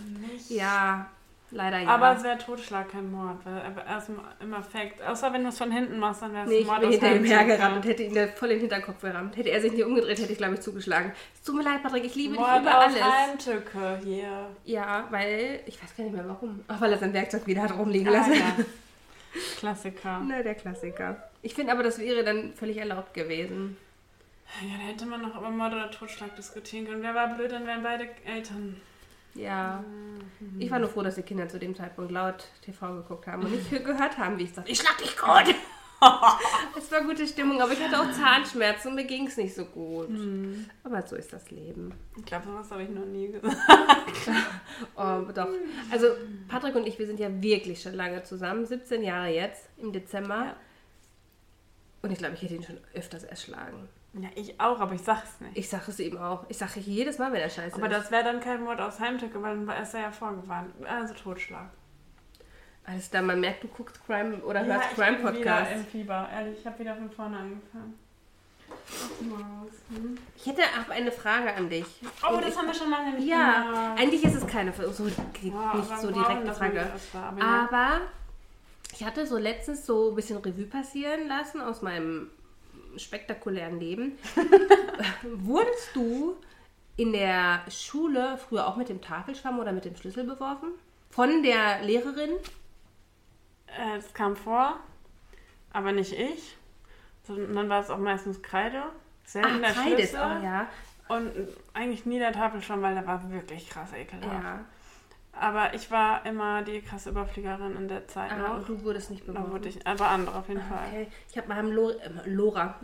Speaker 2: Ja, leider ja.
Speaker 1: Aber es wäre Totschlag, kein Mord. Weil er erst im, im Effekt, außer wenn du es von hinten machst, dann wäre es
Speaker 2: nee,
Speaker 1: ein
Speaker 2: ich
Speaker 1: Mord
Speaker 2: bin
Speaker 1: aus
Speaker 2: hinter ihm hergerannt und hätte ihn da voll in den Hinterkopf gerammt. Hätte er sich nicht umgedreht, hätte ich, glaube ich, zugeschlagen. Es tut mir leid, Patrick, ich liebe dich
Speaker 1: Mord
Speaker 2: über
Speaker 1: aus
Speaker 2: alles.
Speaker 1: Heimtücke, hier.
Speaker 2: Ja, weil, ich weiß gar nicht mehr warum. Auch weil er sein Werkzeug wieder hat rumliegen
Speaker 1: Ah,
Speaker 2: lassen.
Speaker 1: ja. Klassiker.
Speaker 2: Na, der Klassiker. Ich finde aber, das wäre dann völlig erlaubt gewesen.
Speaker 1: Ja, da hätte man noch über Mord oder Totschlag diskutieren können. Wer war blöd, dann wären beide Eltern.
Speaker 2: Ja. Ich war nur froh, dass die Kinder zu dem Zeitpunkt laut TV geguckt haben und nicht gehört haben, wie ich sage, ich schlag dich gut. es war gute Stimmung, aber ich hatte auch Zahnschmerzen und mir ging es nicht so gut. Aber so ist das Leben.
Speaker 1: Ich glaube, sowas habe ich noch nie gesagt.
Speaker 2: Oh, doch. Also Patrick und ich, wir sind ja wirklich schon lange zusammen, 17 Jahre jetzt, im Dezember.
Speaker 1: Ja.
Speaker 2: Und ich glaube, ich hätte ihn schon öfters erschlagen.
Speaker 1: Ja, ich auch, aber ich sag's nicht.
Speaker 2: Ich sage es ihm auch. Ich sage jedes Mal, wenn er scheiße
Speaker 1: Aber
Speaker 2: ist.
Speaker 1: das wäre dann kein Mord aus Heimtücke, weil dann ist er ja vorgewarnt. Also Totschlag.
Speaker 2: Alles da, man merkt, du guckst Crime oder
Speaker 1: Ja,
Speaker 2: hörst
Speaker 1: ich bin wieder im Fieber. Ehrlich, ich habe wieder von vorne angefangen. Hm?
Speaker 2: Ich hätte auch eine Frage an dich.
Speaker 1: Oh,
Speaker 2: Und
Speaker 1: das
Speaker 2: ich,
Speaker 1: haben wir schon lange nicht
Speaker 2: Ja,
Speaker 1: gemacht.
Speaker 2: eigentlich ist es keine so, nicht
Speaker 1: aber
Speaker 2: so direkte Frage.
Speaker 1: aber ja.
Speaker 2: Aber ich hatte so letztens so ein bisschen Revue passieren lassen aus meinem spektakulären Leben. Wurdest du in der Schule früher auch mit dem Tafelschwamm oder mit dem Schlüssel beworfen? Von der Lehrerin?
Speaker 1: Äh, Es kam vor, aber nicht ich. Sondern dann war es auch meistens Kreide. Selten der
Speaker 2: Kreide ist
Speaker 1: Schlüssel.
Speaker 2: auch, ja.
Speaker 1: Und eigentlich nie der Tafelschwamm, weil der war wirklich krass ekelhaft.
Speaker 2: ja.
Speaker 1: Aber ich war immer die krasse Überfliegerin in der Zeit
Speaker 2: Ah,
Speaker 1: noch.
Speaker 2: du wurdest nicht
Speaker 1: Da
Speaker 2: beworfen.
Speaker 1: wurde ich, aber andere auf jeden Fall.
Speaker 2: Okay. Ich habe mal Lora, äh, Lora.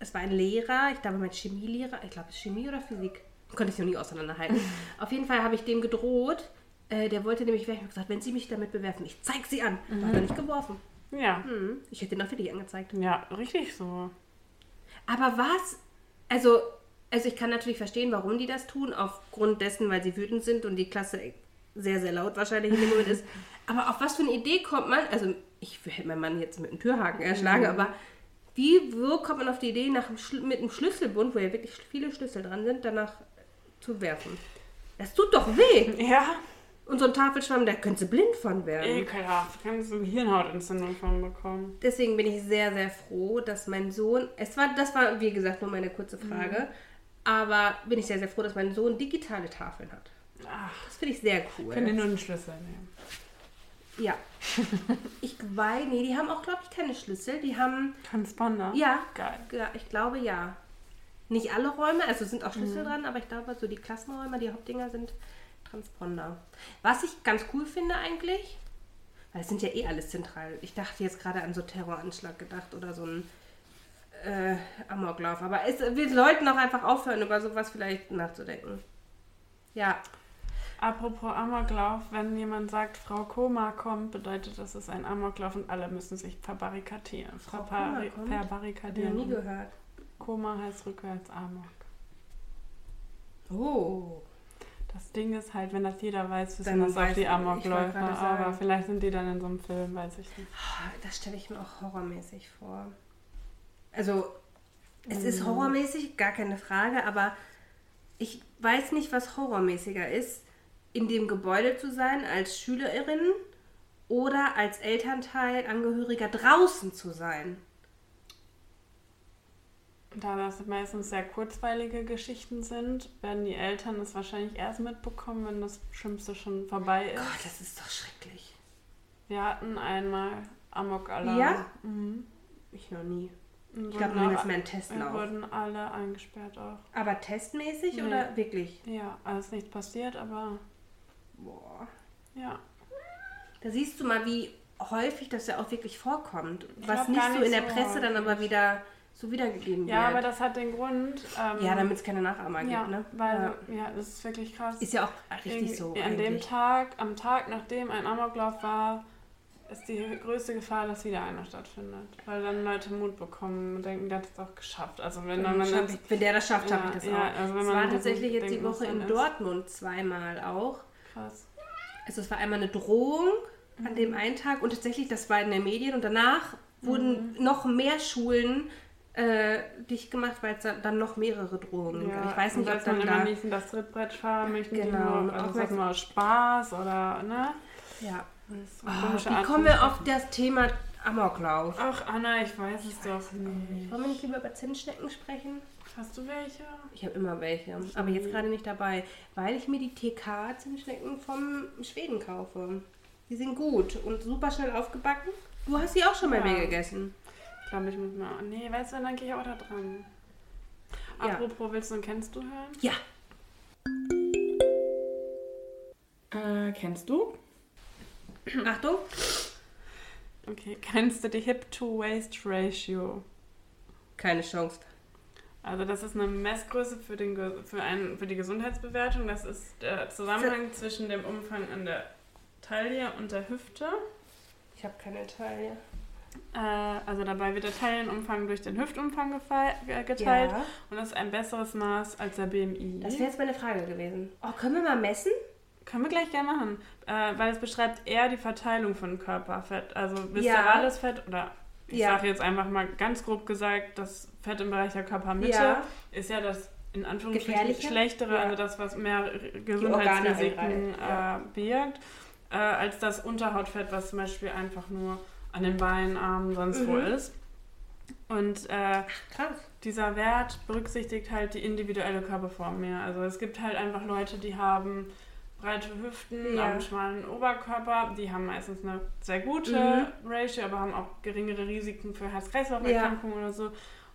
Speaker 2: Es war ein Lehrer, ich glaube mein Chemielehrer, ich glaube es ist Chemie oder Physik. Konnte ich noch nie auseinanderhalten. Auf jeden Fall habe ich dem gedroht. Äh, der wollte nämlich, ich habe gesagt, wenn Sie mich damit bewerfen, ich zeig Sie an. Da hat er nicht geworfen.
Speaker 1: Ja.
Speaker 2: Hm, ich hätte ihn auch für dich angezeigt.
Speaker 1: Ja, richtig so.
Speaker 2: Aber was? Also, also ich kann natürlich verstehen, warum die das tun, aufgrund dessen, weil sie wütend sind und die Klasse sehr, sehr laut wahrscheinlich in dem Moment ist. Aber auf was für eine Idee kommt man? Also, ich hätte meinen Mann jetzt mit einem Türhaken erschlagen, aber wie wo kommt man auf die Idee, nach mit einem Schlüsselbund, wo ja wirklich viele Schlüssel dran sind, danach zu werfen? Das tut doch weh.
Speaker 1: Ja,
Speaker 2: Und so ein Tafelschwamm, da könnte blind von werden.
Speaker 1: ekelhaft. Kannst du Hirnhautentzündung von bekommen.
Speaker 2: Deswegen bin ich sehr, sehr froh, dass mein Sohn, es war, das war wie gesagt nur meine kurze Frage, aber bin ich sehr, sehr froh, dass mein Sohn digitale Tafeln hat.
Speaker 1: Ach,
Speaker 2: Das finde ich sehr cool.
Speaker 1: können nur einen Schlüssel nehmen.
Speaker 2: ja. Ich weiß, nee, die haben auch, glaube ich, keine Schlüssel. Die haben,
Speaker 1: Transponder?
Speaker 2: ja,
Speaker 1: Geil.
Speaker 2: ja, ich glaube ja. Nicht alle Räume, also sind auch Schlüssel dran, aber ich glaube, so die Klassenräume, die Hauptdinger sind Transponder. Was ich ganz cool finde eigentlich, weil es sind ja eh alles zentral. Ich dachte jetzt gerade an so Terroranschlag gedacht oder so ein äh, Amoklauf. Aber es, wir sollten auch einfach aufhören, über sowas vielleicht nachzudenken. Ja,
Speaker 1: Apropos Amoklauf, wenn jemand sagt, Frau Koma kommt, bedeutet das, es ist ein Amoklauf und alle müssen sich verbarrikadieren.
Speaker 2: Frau
Speaker 1: Verpari-
Speaker 2: Koma
Speaker 1: Verbarrikadieren.
Speaker 2: noch nie gehört.
Speaker 1: Koma heißt rückwärts Amok.
Speaker 2: Oh.
Speaker 1: Das Ding ist halt, wenn das jeder weiß, wissen das auch die Amokläufer. Aber vielleicht sind die dann in so einem Film, weiß ich nicht.
Speaker 2: Das stelle ich mir auch horrormäßig vor. Also, es
Speaker 1: Mhm.
Speaker 2: ist horrormäßig, gar keine Frage, aber ich weiß nicht, was horrormäßiger ist, in dem Gebäude zu sein als Schülerin oder als Elternteil, Angehöriger draußen zu sein.
Speaker 1: Da das meistens sehr kurzweilige Geschichten sind, werden die Eltern es wahrscheinlich erst mitbekommen, wenn das Schlimmste schon vorbei ist.
Speaker 2: Gott, das ist doch schrecklich.
Speaker 1: Wir hatten einmal Amok-Alarm.
Speaker 2: Ja?
Speaker 1: Mhm.
Speaker 2: Ich noch nie.
Speaker 1: Und
Speaker 2: Ich glaube, das
Speaker 1: auch-
Speaker 2: ein
Speaker 1: Wir
Speaker 2: Testlauf.
Speaker 1: wurden alle eingesperrt auch.
Speaker 2: Aber testmäßig
Speaker 1: Nee.
Speaker 2: oder wirklich?
Speaker 1: Ja, alles nichts passiert, aber
Speaker 2: Boah.
Speaker 1: ja.
Speaker 2: Da siehst du mal, wie häufig das ja auch wirklich vorkommt.
Speaker 1: Ich
Speaker 2: Was nicht
Speaker 1: gar
Speaker 2: so
Speaker 1: nicht
Speaker 2: in der
Speaker 1: so
Speaker 2: Presse dann
Speaker 1: häufig.
Speaker 2: aber wieder so wiedergegeben
Speaker 1: Ja,
Speaker 2: wird.
Speaker 1: aber das hat den Grund. Ähm,
Speaker 2: ja, damit es keine Nachahmer
Speaker 1: ja,
Speaker 2: gibt, ne?
Speaker 1: Weil,
Speaker 2: ja.
Speaker 1: ja. das ist wirklich krass.
Speaker 2: Ist ja auch richtig
Speaker 1: Irgendwie
Speaker 2: so.
Speaker 1: An dem. Tag, am Tag, nachdem ein Amoklauf war, ist die größte Gefahr, dass wieder einer stattfindet. Weil dann Leute Mut bekommen und denken, der hat es auch geschafft. Also wenn, dann,
Speaker 2: Wenn,
Speaker 1: dann
Speaker 2: wenn der das schafft,
Speaker 1: Ja,
Speaker 2: schaffe ich das
Speaker 1: ja,
Speaker 2: auch.
Speaker 1: also wenn
Speaker 2: es war tatsächlich jetzt die Woche in
Speaker 1: dann.
Speaker 2: Dortmund zweimal auch.
Speaker 1: Krass.
Speaker 2: Also es war einmal eine Drohung an
Speaker 1: Mhm.
Speaker 2: dem einen Tag und tatsächlich, das war in den Medien und danach wurden noch mehr Schulen äh, dicht gemacht, weil es dann noch mehrere Drohungen gab. Ich weiß nicht, ob dann
Speaker 1: immer
Speaker 2: da...
Speaker 1: nicht in das Trittbrett fahren möchte,
Speaker 2: Genau,
Speaker 1: genau,
Speaker 2: und
Speaker 1: also das nur aus Spaß oder, ne?
Speaker 2: Ja.
Speaker 1: So
Speaker 2: Oh, wie
Speaker 1: Art
Speaker 2: kommen wir auf das Thema Amoklauf?
Speaker 1: Ach, Anna, ich weiß es doch nicht.
Speaker 2: Wollen wir nicht lieber über Zinsschnecken sprechen?
Speaker 1: Hast du welche?
Speaker 2: Ich habe immer welche, aber jetzt gerade nicht dabei, weil ich mir die TK-Zinsschnecken vom Schweden kaufe. Die sind gut und super schnell aufgebacken. Du hast sie auch schon bei
Speaker 1: Ja.
Speaker 2: mir gegessen.
Speaker 1: Ich glaube, ich muss mal. Nee, weißt du, dann gehe ich auch da dran.
Speaker 2: Ja.
Speaker 1: Apropos, willst du und kennst du hören?
Speaker 2: Ja.
Speaker 1: Äh, kennst du?
Speaker 2: Achtung.
Speaker 1: Okay, kennst du die Hip-to-Waist-Ratio?
Speaker 2: Keine Chance.
Speaker 1: Also das ist eine Messgröße für, den, für, einen, für die Gesundheitsbewertung. Das ist der Zusammenhang zwischen dem Umfang an der Taille und der Hüfte.
Speaker 2: Ich habe keine Taille.
Speaker 1: Äh, also dabei wird der Taillenumfang durch den Hüftumfang geteilt und das ist ein besseres Maß als der BMI.
Speaker 2: Das wäre jetzt meine Frage gewesen. Oh, können wir mal messen?
Speaker 1: Können wir gleich gerne machen. Äh, weil es beschreibt eher die Verteilung von Körperfett. Also viszerales ja. Fett oder ich ja. sage jetzt einfach mal ganz grob gesagt, das Fett im Bereich der Körpermitte ja. ist ja das in Anführungsstrichen schlechtere, also das, was mehr Gesundheitsrisiken äh, birgt, äh, als das Unterhautfett, was zum Beispiel einfach nur an den Beinen, Armen, sonst mhm. wo ist. Und äh, dieser Wert berücksichtigt halt die individuelle Körperform mehr. Also es gibt halt einfach Leute, die haben breite Hüften, ja. einen schmalen Oberkörper, die haben meistens eine sehr gute mhm. Ratio, aber haben auch geringere Risiken für Herz-Kreislauf-Erkrankungen ja. oder so.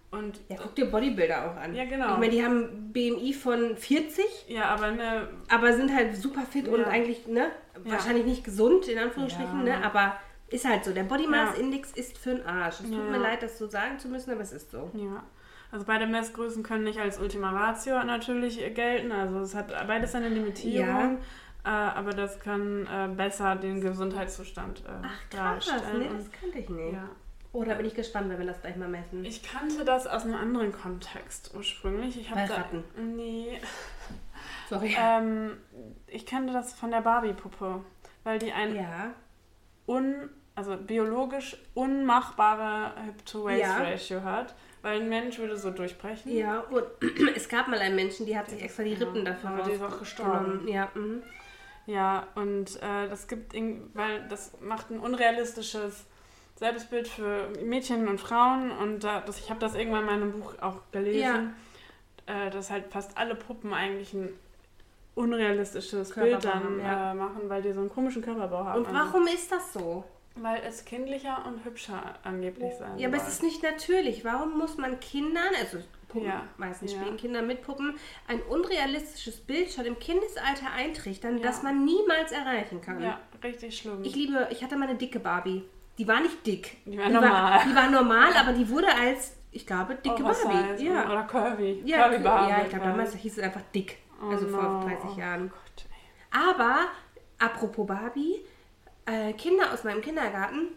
Speaker 1: Und
Speaker 2: ja, guck dir Bodybuilder auch an.
Speaker 1: Ja, genau.
Speaker 2: Ich meine, die haben BMI von 40.
Speaker 1: Ja, aber eine.
Speaker 2: Aber sind halt super fit ja. und eigentlich, ne? Wahrscheinlich nicht gesund, in Anführungsstrichen, ne? Aber ist halt so. Der Body Mass Index ist für den Arsch. Es tut mir leid, das so sagen zu müssen, aber es ist so.
Speaker 1: Ja. Also beide Messgrößen können nicht als Ultima Ratio natürlich gelten. Also es hat beides eine Limitierung. Ja. Äh, aber das kann äh, besser den Gesundheitszustand äh,
Speaker 2: Ach, krass, darstellen. Nee, das kannte ich nicht. Ja. Oh, da bin ich gespannt, wenn wir das gleich mal messen.
Speaker 1: Ich kannte das aus einem anderen Kontext ursprünglich. Ich
Speaker 2: Bei Ratten?
Speaker 1: Nee.
Speaker 2: Sorry.
Speaker 1: Ähm, ich kannte das von der Barbie-Puppe, weil die ein
Speaker 2: ja.
Speaker 1: un, also biologisch unmachbare Hip-to-Waist-Ratio ja. hat. Weil ein Mensch würde so durchbrechen.
Speaker 2: Ja, und es gab mal einen Menschen, die hat sich extra die Rippen ja, dafür
Speaker 1: Aber die ist auch gestorben.
Speaker 2: Ja, mhm.
Speaker 1: ja und äh, das gibt, weil das macht ein unrealistisches Selbstbild für Mädchen und Frauen und da, das, ich habe das irgendwann in meinem Buch auch gelesen, ja. äh, dass halt fast alle Puppen eigentlich ein unrealistisches Bild dann ja. äh, machen, weil die so einen komischen Körperbau haben.
Speaker 2: Und warum ist das so?
Speaker 1: Weil es kindlicher und hübscher angeblich sein
Speaker 2: Ja, aber es ist nicht natürlich. Warum muss man Kindern, also Puppen, ja. meistens ja. spielen Kinder mit Puppen, ein unrealistisches Bild schon im Kindesalter eintrichtern, ja. das man niemals erreichen kann?
Speaker 1: Ja, richtig schlimm.
Speaker 2: Ich liebe, ich hatte mal eine dicke Barbie. Die war nicht dick.
Speaker 1: Die war die normal. War,
Speaker 2: die war normal, aber die wurde als, ich glaube, dicke Barbie.
Speaker 1: Ja. Oder Curvy.
Speaker 2: Ja, Curvy Barbie. Ja, ich glaube, damals hieß es einfach dick. Oh also no. vor 30 Jahren. Oh Gott, aber, apropos Barbie, äh, Kinder aus meinem Kindergarten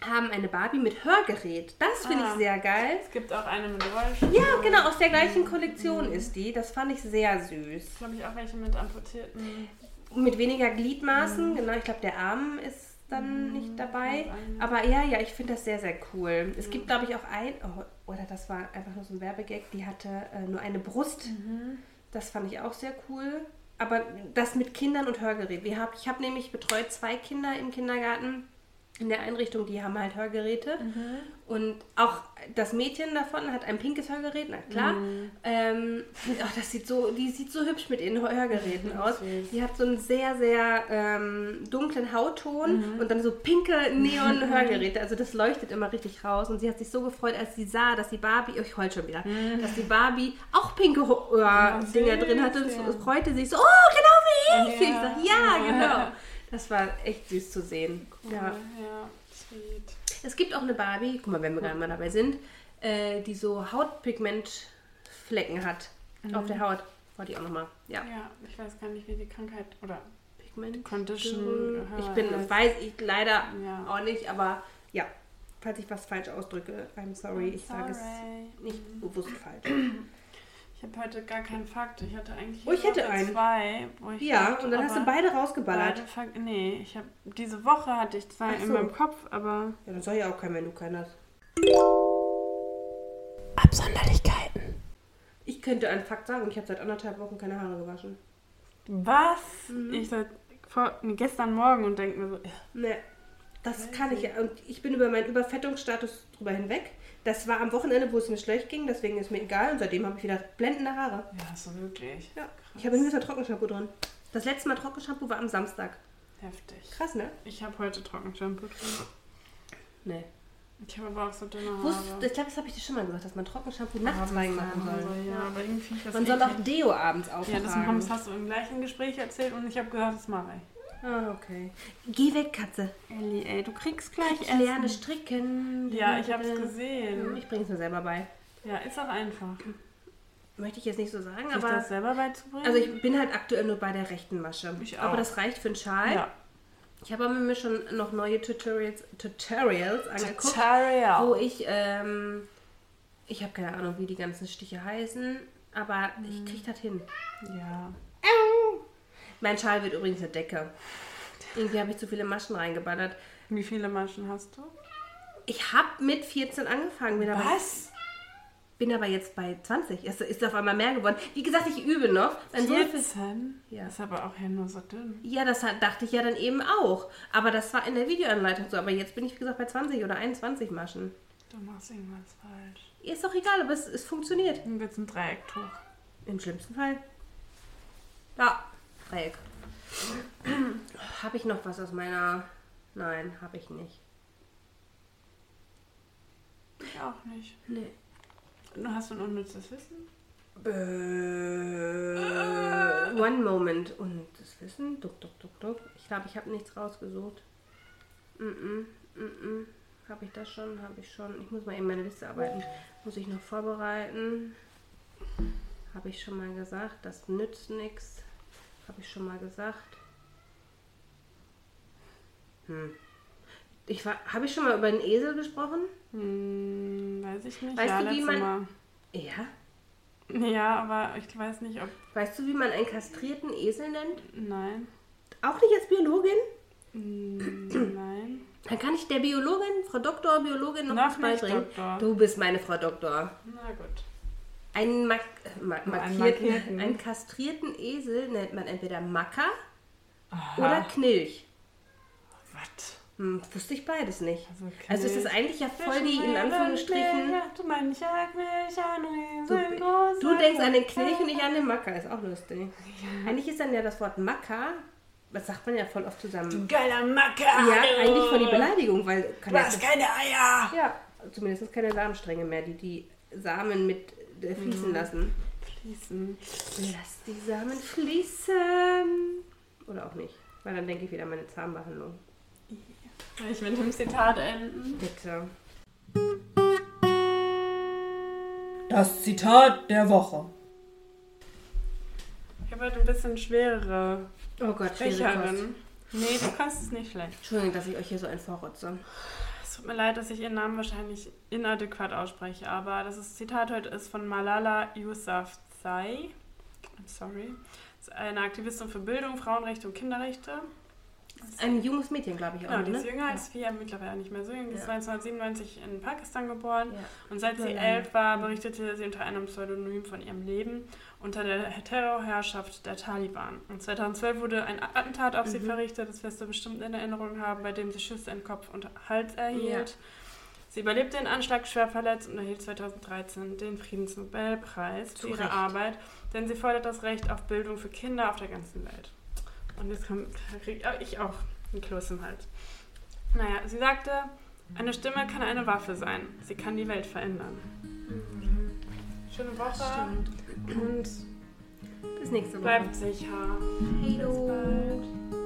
Speaker 2: haben eine Barbie mit Hörgerät. Das finde ah, ich sehr geil.
Speaker 1: Es gibt auch eine mit Geräuschen.
Speaker 2: Ja, genau, aus der gleichen Kollektion mhm. ist die. Das fand ich sehr süß.
Speaker 1: Glaube ich auch welche mit amputierten.
Speaker 2: Mit weniger Gliedmaßen, mhm. genau. Ich glaube, der Arm ist dann mhm. nicht dabei. Aber ja, ja, ich finde das sehr, sehr cool. Es gibt, glaube ich, auch ein, oh, oder das war einfach nur so ein Werbegag, die hatte äh, nur eine Brust. Mhm. Das fand ich auch sehr cool. Aber das mit Kindern und Hörgerät. Wir hab, ich habe nämlich betreut zwei Kinder im Kindergarten in der Einrichtung, die haben halt Hörgeräte. Mhm. Und auch das Mädchen davon hat ein pinkes Hörgerät, na klar. Mhm. Ähm, oh, das sieht so, die sieht so hübsch mit ihren Hörgeräten mhm, aus. Die hat so einen sehr, sehr ähm, dunklen Hautton mhm. und dann so pinke Neon-Hörgeräte. Also das leuchtet immer richtig raus. Und sie hat sich so gefreut, als sie sah, dass die Barbie, oh, ich heul schon wieder, mhm. dass die Barbie auch pinke äh, Dinger drin hatte. Und so, freute sich so, oh, genau wie ich. Ja. Ich sag, ja, genau. Das war echt süß zu sehen.
Speaker 1: Cool, ja. ja, sweet.
Speaker 2: Es gibt auch eine Barbie, guck mal, wenn wir gerade mal dabei sind, äh, die so Hautpigmentflecken hat mhm. auf der Haut. Wollte ich auch nochmal. Ja.
Speaker 1: ja, ich weiß gar nicht, wie die Krankheit oder
Speaker 2: Pigment
Speaker 1: Condition.
Speaker 2: Ich bin, heißt. weiß ich leider ja. auch nicht, aber ja, falls ich was falsch ausdrücke, I'm sorry, I'm ich sage es nicht mhm. bewusst falsch.
Speaker 1: habe heute gar keinen Fakt. Ich hatte eigentlich
Speaker 2: oh, ich hätte einen.
Speaker 1: zwei.
Speaker 2: ja, dachte, und dann hast du beide rausgeballert. Beide
Speaker 1: nee, ich habe diese Woche hatte ich zwei so. in meinem Kopf, aber.
Speaker 2: Ja, dann soll ja auch keinen, wenn du keinen hast.
Speaker 1: Absonderlichkeiten.
Speaker 2: Ich könnte einen Fakt sagen, ich habe seit anderthalb Wochen keine Haare gewaschen.
Speaker 1: Was? Mhm. Ich seit vor, gestern Morgen und denke mir so.
Speaker 2: Nee, das kann ich ja. Und ich bin über meinen Überfettungsstatus drüber hinweg. Das war am Wochenende, wo es mir schlecht ging, deswegen ist mir egal. Und seitdem habe ich wieder blendende Haare.
Speaker 1: Ja, so wirklich.
Speaker 2: Ja. Krass. Ich habe mehr Trockenshampoo drin. Das letzte Mal Trockenshampoo war am Samstag.
Speaker 1: Heftig.
Speaker 2: Krass, ne?
Speaker 1: Ich habe heute Trockenshampoo drin.
Speaker 2: Nee.
Speaker 1: Ich habe aber auch so dünne Haare.
Speaker 2: Ich glaube, das habe ich dir schon mal gesagt, dass man Trockenshampoo nachts reinmachen soll.
Speaker 1: Ja, aber irgendwie
Speaker 2: Man soll auch Deo abends auftragen.
Speaker 1: Ja, das hast du im gleichen Gespräch erzählt und ich habe gesagt, das mache ich.
Speaker 2: Ah, okay. Geh weg, Katze.
Speaker 1: Ellie, ey, du kriegst gleich
Speaker 2: Ich lerne stricken.
Speaker 1: Ja, ich hab's gesehen.
Speaker 2: Ich bring's mir selber bei.
Speaker 1: Ja, ist auch einfach.
Speaker 2: Möchte ich jetzt nicht so sagen,
Speaker 1: Sich
Speaker 2: aber...
Speaker 1: das selber beizubringen?
Speaker 2: Also ich bin halt aktuell nur bei der rechten Masche.
Speaker 1: Ich auch.
Speaker 2: Aber das reicht für einen Schal. Ja. Ich habe mir schon noch neue Tutorials, Tutorials angeguckt,
Speaker 1: Tutorial.
Speaker 2: wo ich, ähm, ich habe keine Ahnung, wie die ganzen Stiche heißen, aber ich kriege das hin.
Speaker 1: Ja.
Speaker 2: Mein Schal wird übrigens eine Decke. Irgendwie habe ich zu viele Maschen reingeballert.
Speaker 1: Wie viele Maschen hast du?
Speaker 2: Ich habe mit 14 angefangen. Bin aber,
Speaker 1: Was?
Speaker 2: bin aber jetzt bei 20. Es ist auf einmal mehr geworden. Wie gesagt, ich übe noch. Viel-
Speaker 1: 14?
Speaker 2: Ja.
Speaker 1: Ist aber auch ja nur so dünn.
Speaker 2: ja, das hat- dachte ich ja dann eben auch. Aber das war in der Videoanleitung so. Aber jetzt bin ich, wie gesagt, bei 20 oder 21 Maschen.
Speaker 1: Du machst irgendwas falsch.
Speaker 2: Ist doch egal, aber es, es funktioniert.
Speaker 1: Dann wird's ein Dreiecktuch.
Speaker 2: Im schlimmsten Fall. Ja, Dreieck. habe ich noch was aus meiner... Nein, habe ich nicht.
Speaker 1: Ich auch nicht.
Speaker 2: Nee.
Speaker 1: Du hast ein unnützes Wissen?
Speaker 2: Äh, one moment. Das Wissen? Duck, duck, duck, duck. Ich glaube, ich habe nichts rausgesucht. -mm, mm -mm. Habe ich das schon? Habe ich schon. Ich muss mal eben meine Liste arbeiten. Muss ich noch vorbereiten. Habe ich schon mal gesagt. Das nützt nichts. Habe ich schon mal gesagt. Hm. Ich war, habe ich schon mal über den Esel gesprochen?
Speaker 1: Hm, weiß ich nicht.
Speaker 2: Weißt
Speaker 1: ja,
Speaker 2: du, wie man- Ja.
Speaker 1: Mal. Ja, aber ich weiß nicht, ob.
Speaker 2: Weißt du, wie man einen kastrierten Esel nennt?
Speaker 1: Nein.
Speaker 2: Auch nicht als Biologin?
Speaker 1: Hm, Nein.
Speaker 2: Dann kann ich der Biologin, Frau Doktor, Biologin noch,
Speaker 1: Noch
Speaker 2: was beibringen.
Speaker 1: Doktor.
Speaker 2: Du bist meine Frau Doktor.
Speaker 1: Na gut.
Speaker 2: Einen, Mak ma
Speaker 1: Einen
Speaker 2: markierten,
Speaker 1: markierten.
Speaker 2: einen kastrierten Esel nennt man entweder Macker
Speaker 1: Aha.
Speaker 2: oder Knilch.
Speaker 1: Was?
Speaker 2: Hm, wusste ich beides nicht.
Speaker 1: Also,
Speaker 2: Also es ist eigentlich ja voll die, in Anführungsstrichen...
Speaker 1: Du ja
Speaker 2: du denkst an den
Speaker 1: Knilch
Speaker 2: und ich an den Macker. Ist auch lustig. Eigentlich ist dann ja das Wort Macker, das sagt man ja voll oft zusammen.
Speaker 1: Geiler Macker!
Speaker 2: Ja,
Speaker 1: du.
Speaker 2: eigentlich voll die Beleidigung, weil...
Speaker 1: Du
Speaker 2: ja-
Speaker 1: hast keine Eier!
Speaker 2: Ja, zumindest keine Samenstränge mehr, die die Samen mit äh, fließen lassen.
Speaker 1: Fließen.
Speaker 2: Lass die Samen fließen. Oder auch nicht, weil dann denke ich wieder an meine Zahnbehandlung.
Speaker 1: Ich mit dem Zitat enden?
Speaker 2: Bitte.
Speaker 3: Das Zitat der Woche.
Speaker 1: Ich habe heute ein bisschen schwerere
Speaker 2: Oh Gott, schwere Kost.
Speaker 1: Nee, du kannst es nicht schlecht.
Speaker 2: Entschuldigung, dass ich euch hier so ein vorrotze.
Speaker 1: Es tut mir leid, dass ich ihren Namen wahrscheinlich inadäquat ausspreche, aber das ist, Zitat heute ist von Malala Yousafzai. I'm sorry. Das ist eine Aktivistin für Bildung, Frauenrechte und Kinderrechte.
Speaker 2: Ein junges Mädchen, glaube ich auch.
Speaker 1: Genau, die
Speaker 2: ne?
Speaker 1: ist jünger als wir, mittlerweile nicht mehr so jung. Die ist
Speaker 2: Ja.
Speaker 1: 1997 in Pakistan geboren.
Speaker 2: Ja.
Speaker 1: Und seit sie
Speaker 2: Ja.
Speaker 1: elf war, berichtete sie unter einem Pseudonym von ihrem Leben unter der Terrorherrschaft der Taliban. Und 2012 wurde ein Attentat auf sie
Speaker 2: Mhm.
Speaker 1: verrichtet, das wirst du bestimmt in Erinnerung haben, bei dem sie Schüsse in Kopf und Hals erhielt.
Speaker 2: Ja.
Speaker 1: Sie überlebte den Anschlag schwer verletzt und erhielt 2013 den Friedensnobelpreis
Speaker 2: Zu
Speaker 1: für ihre
Speaker 2: Recht.
Speaker 1: Arbeit, denn sie fordert das Recht auf Bildung für Kinder auf der ganzen Welt. Und jetzt kriege ich auch einen Kloß im Hals. Naja, sie sagte, eine Stimme kann eine Waffe sein. Sie kann die Welt verändern. Schöne Woche. Stimmt. Und
Speaker 2: bis nächste Woche.
Speaker 1: Bleibt sicher.
Speaker 2: Hey, bis bald.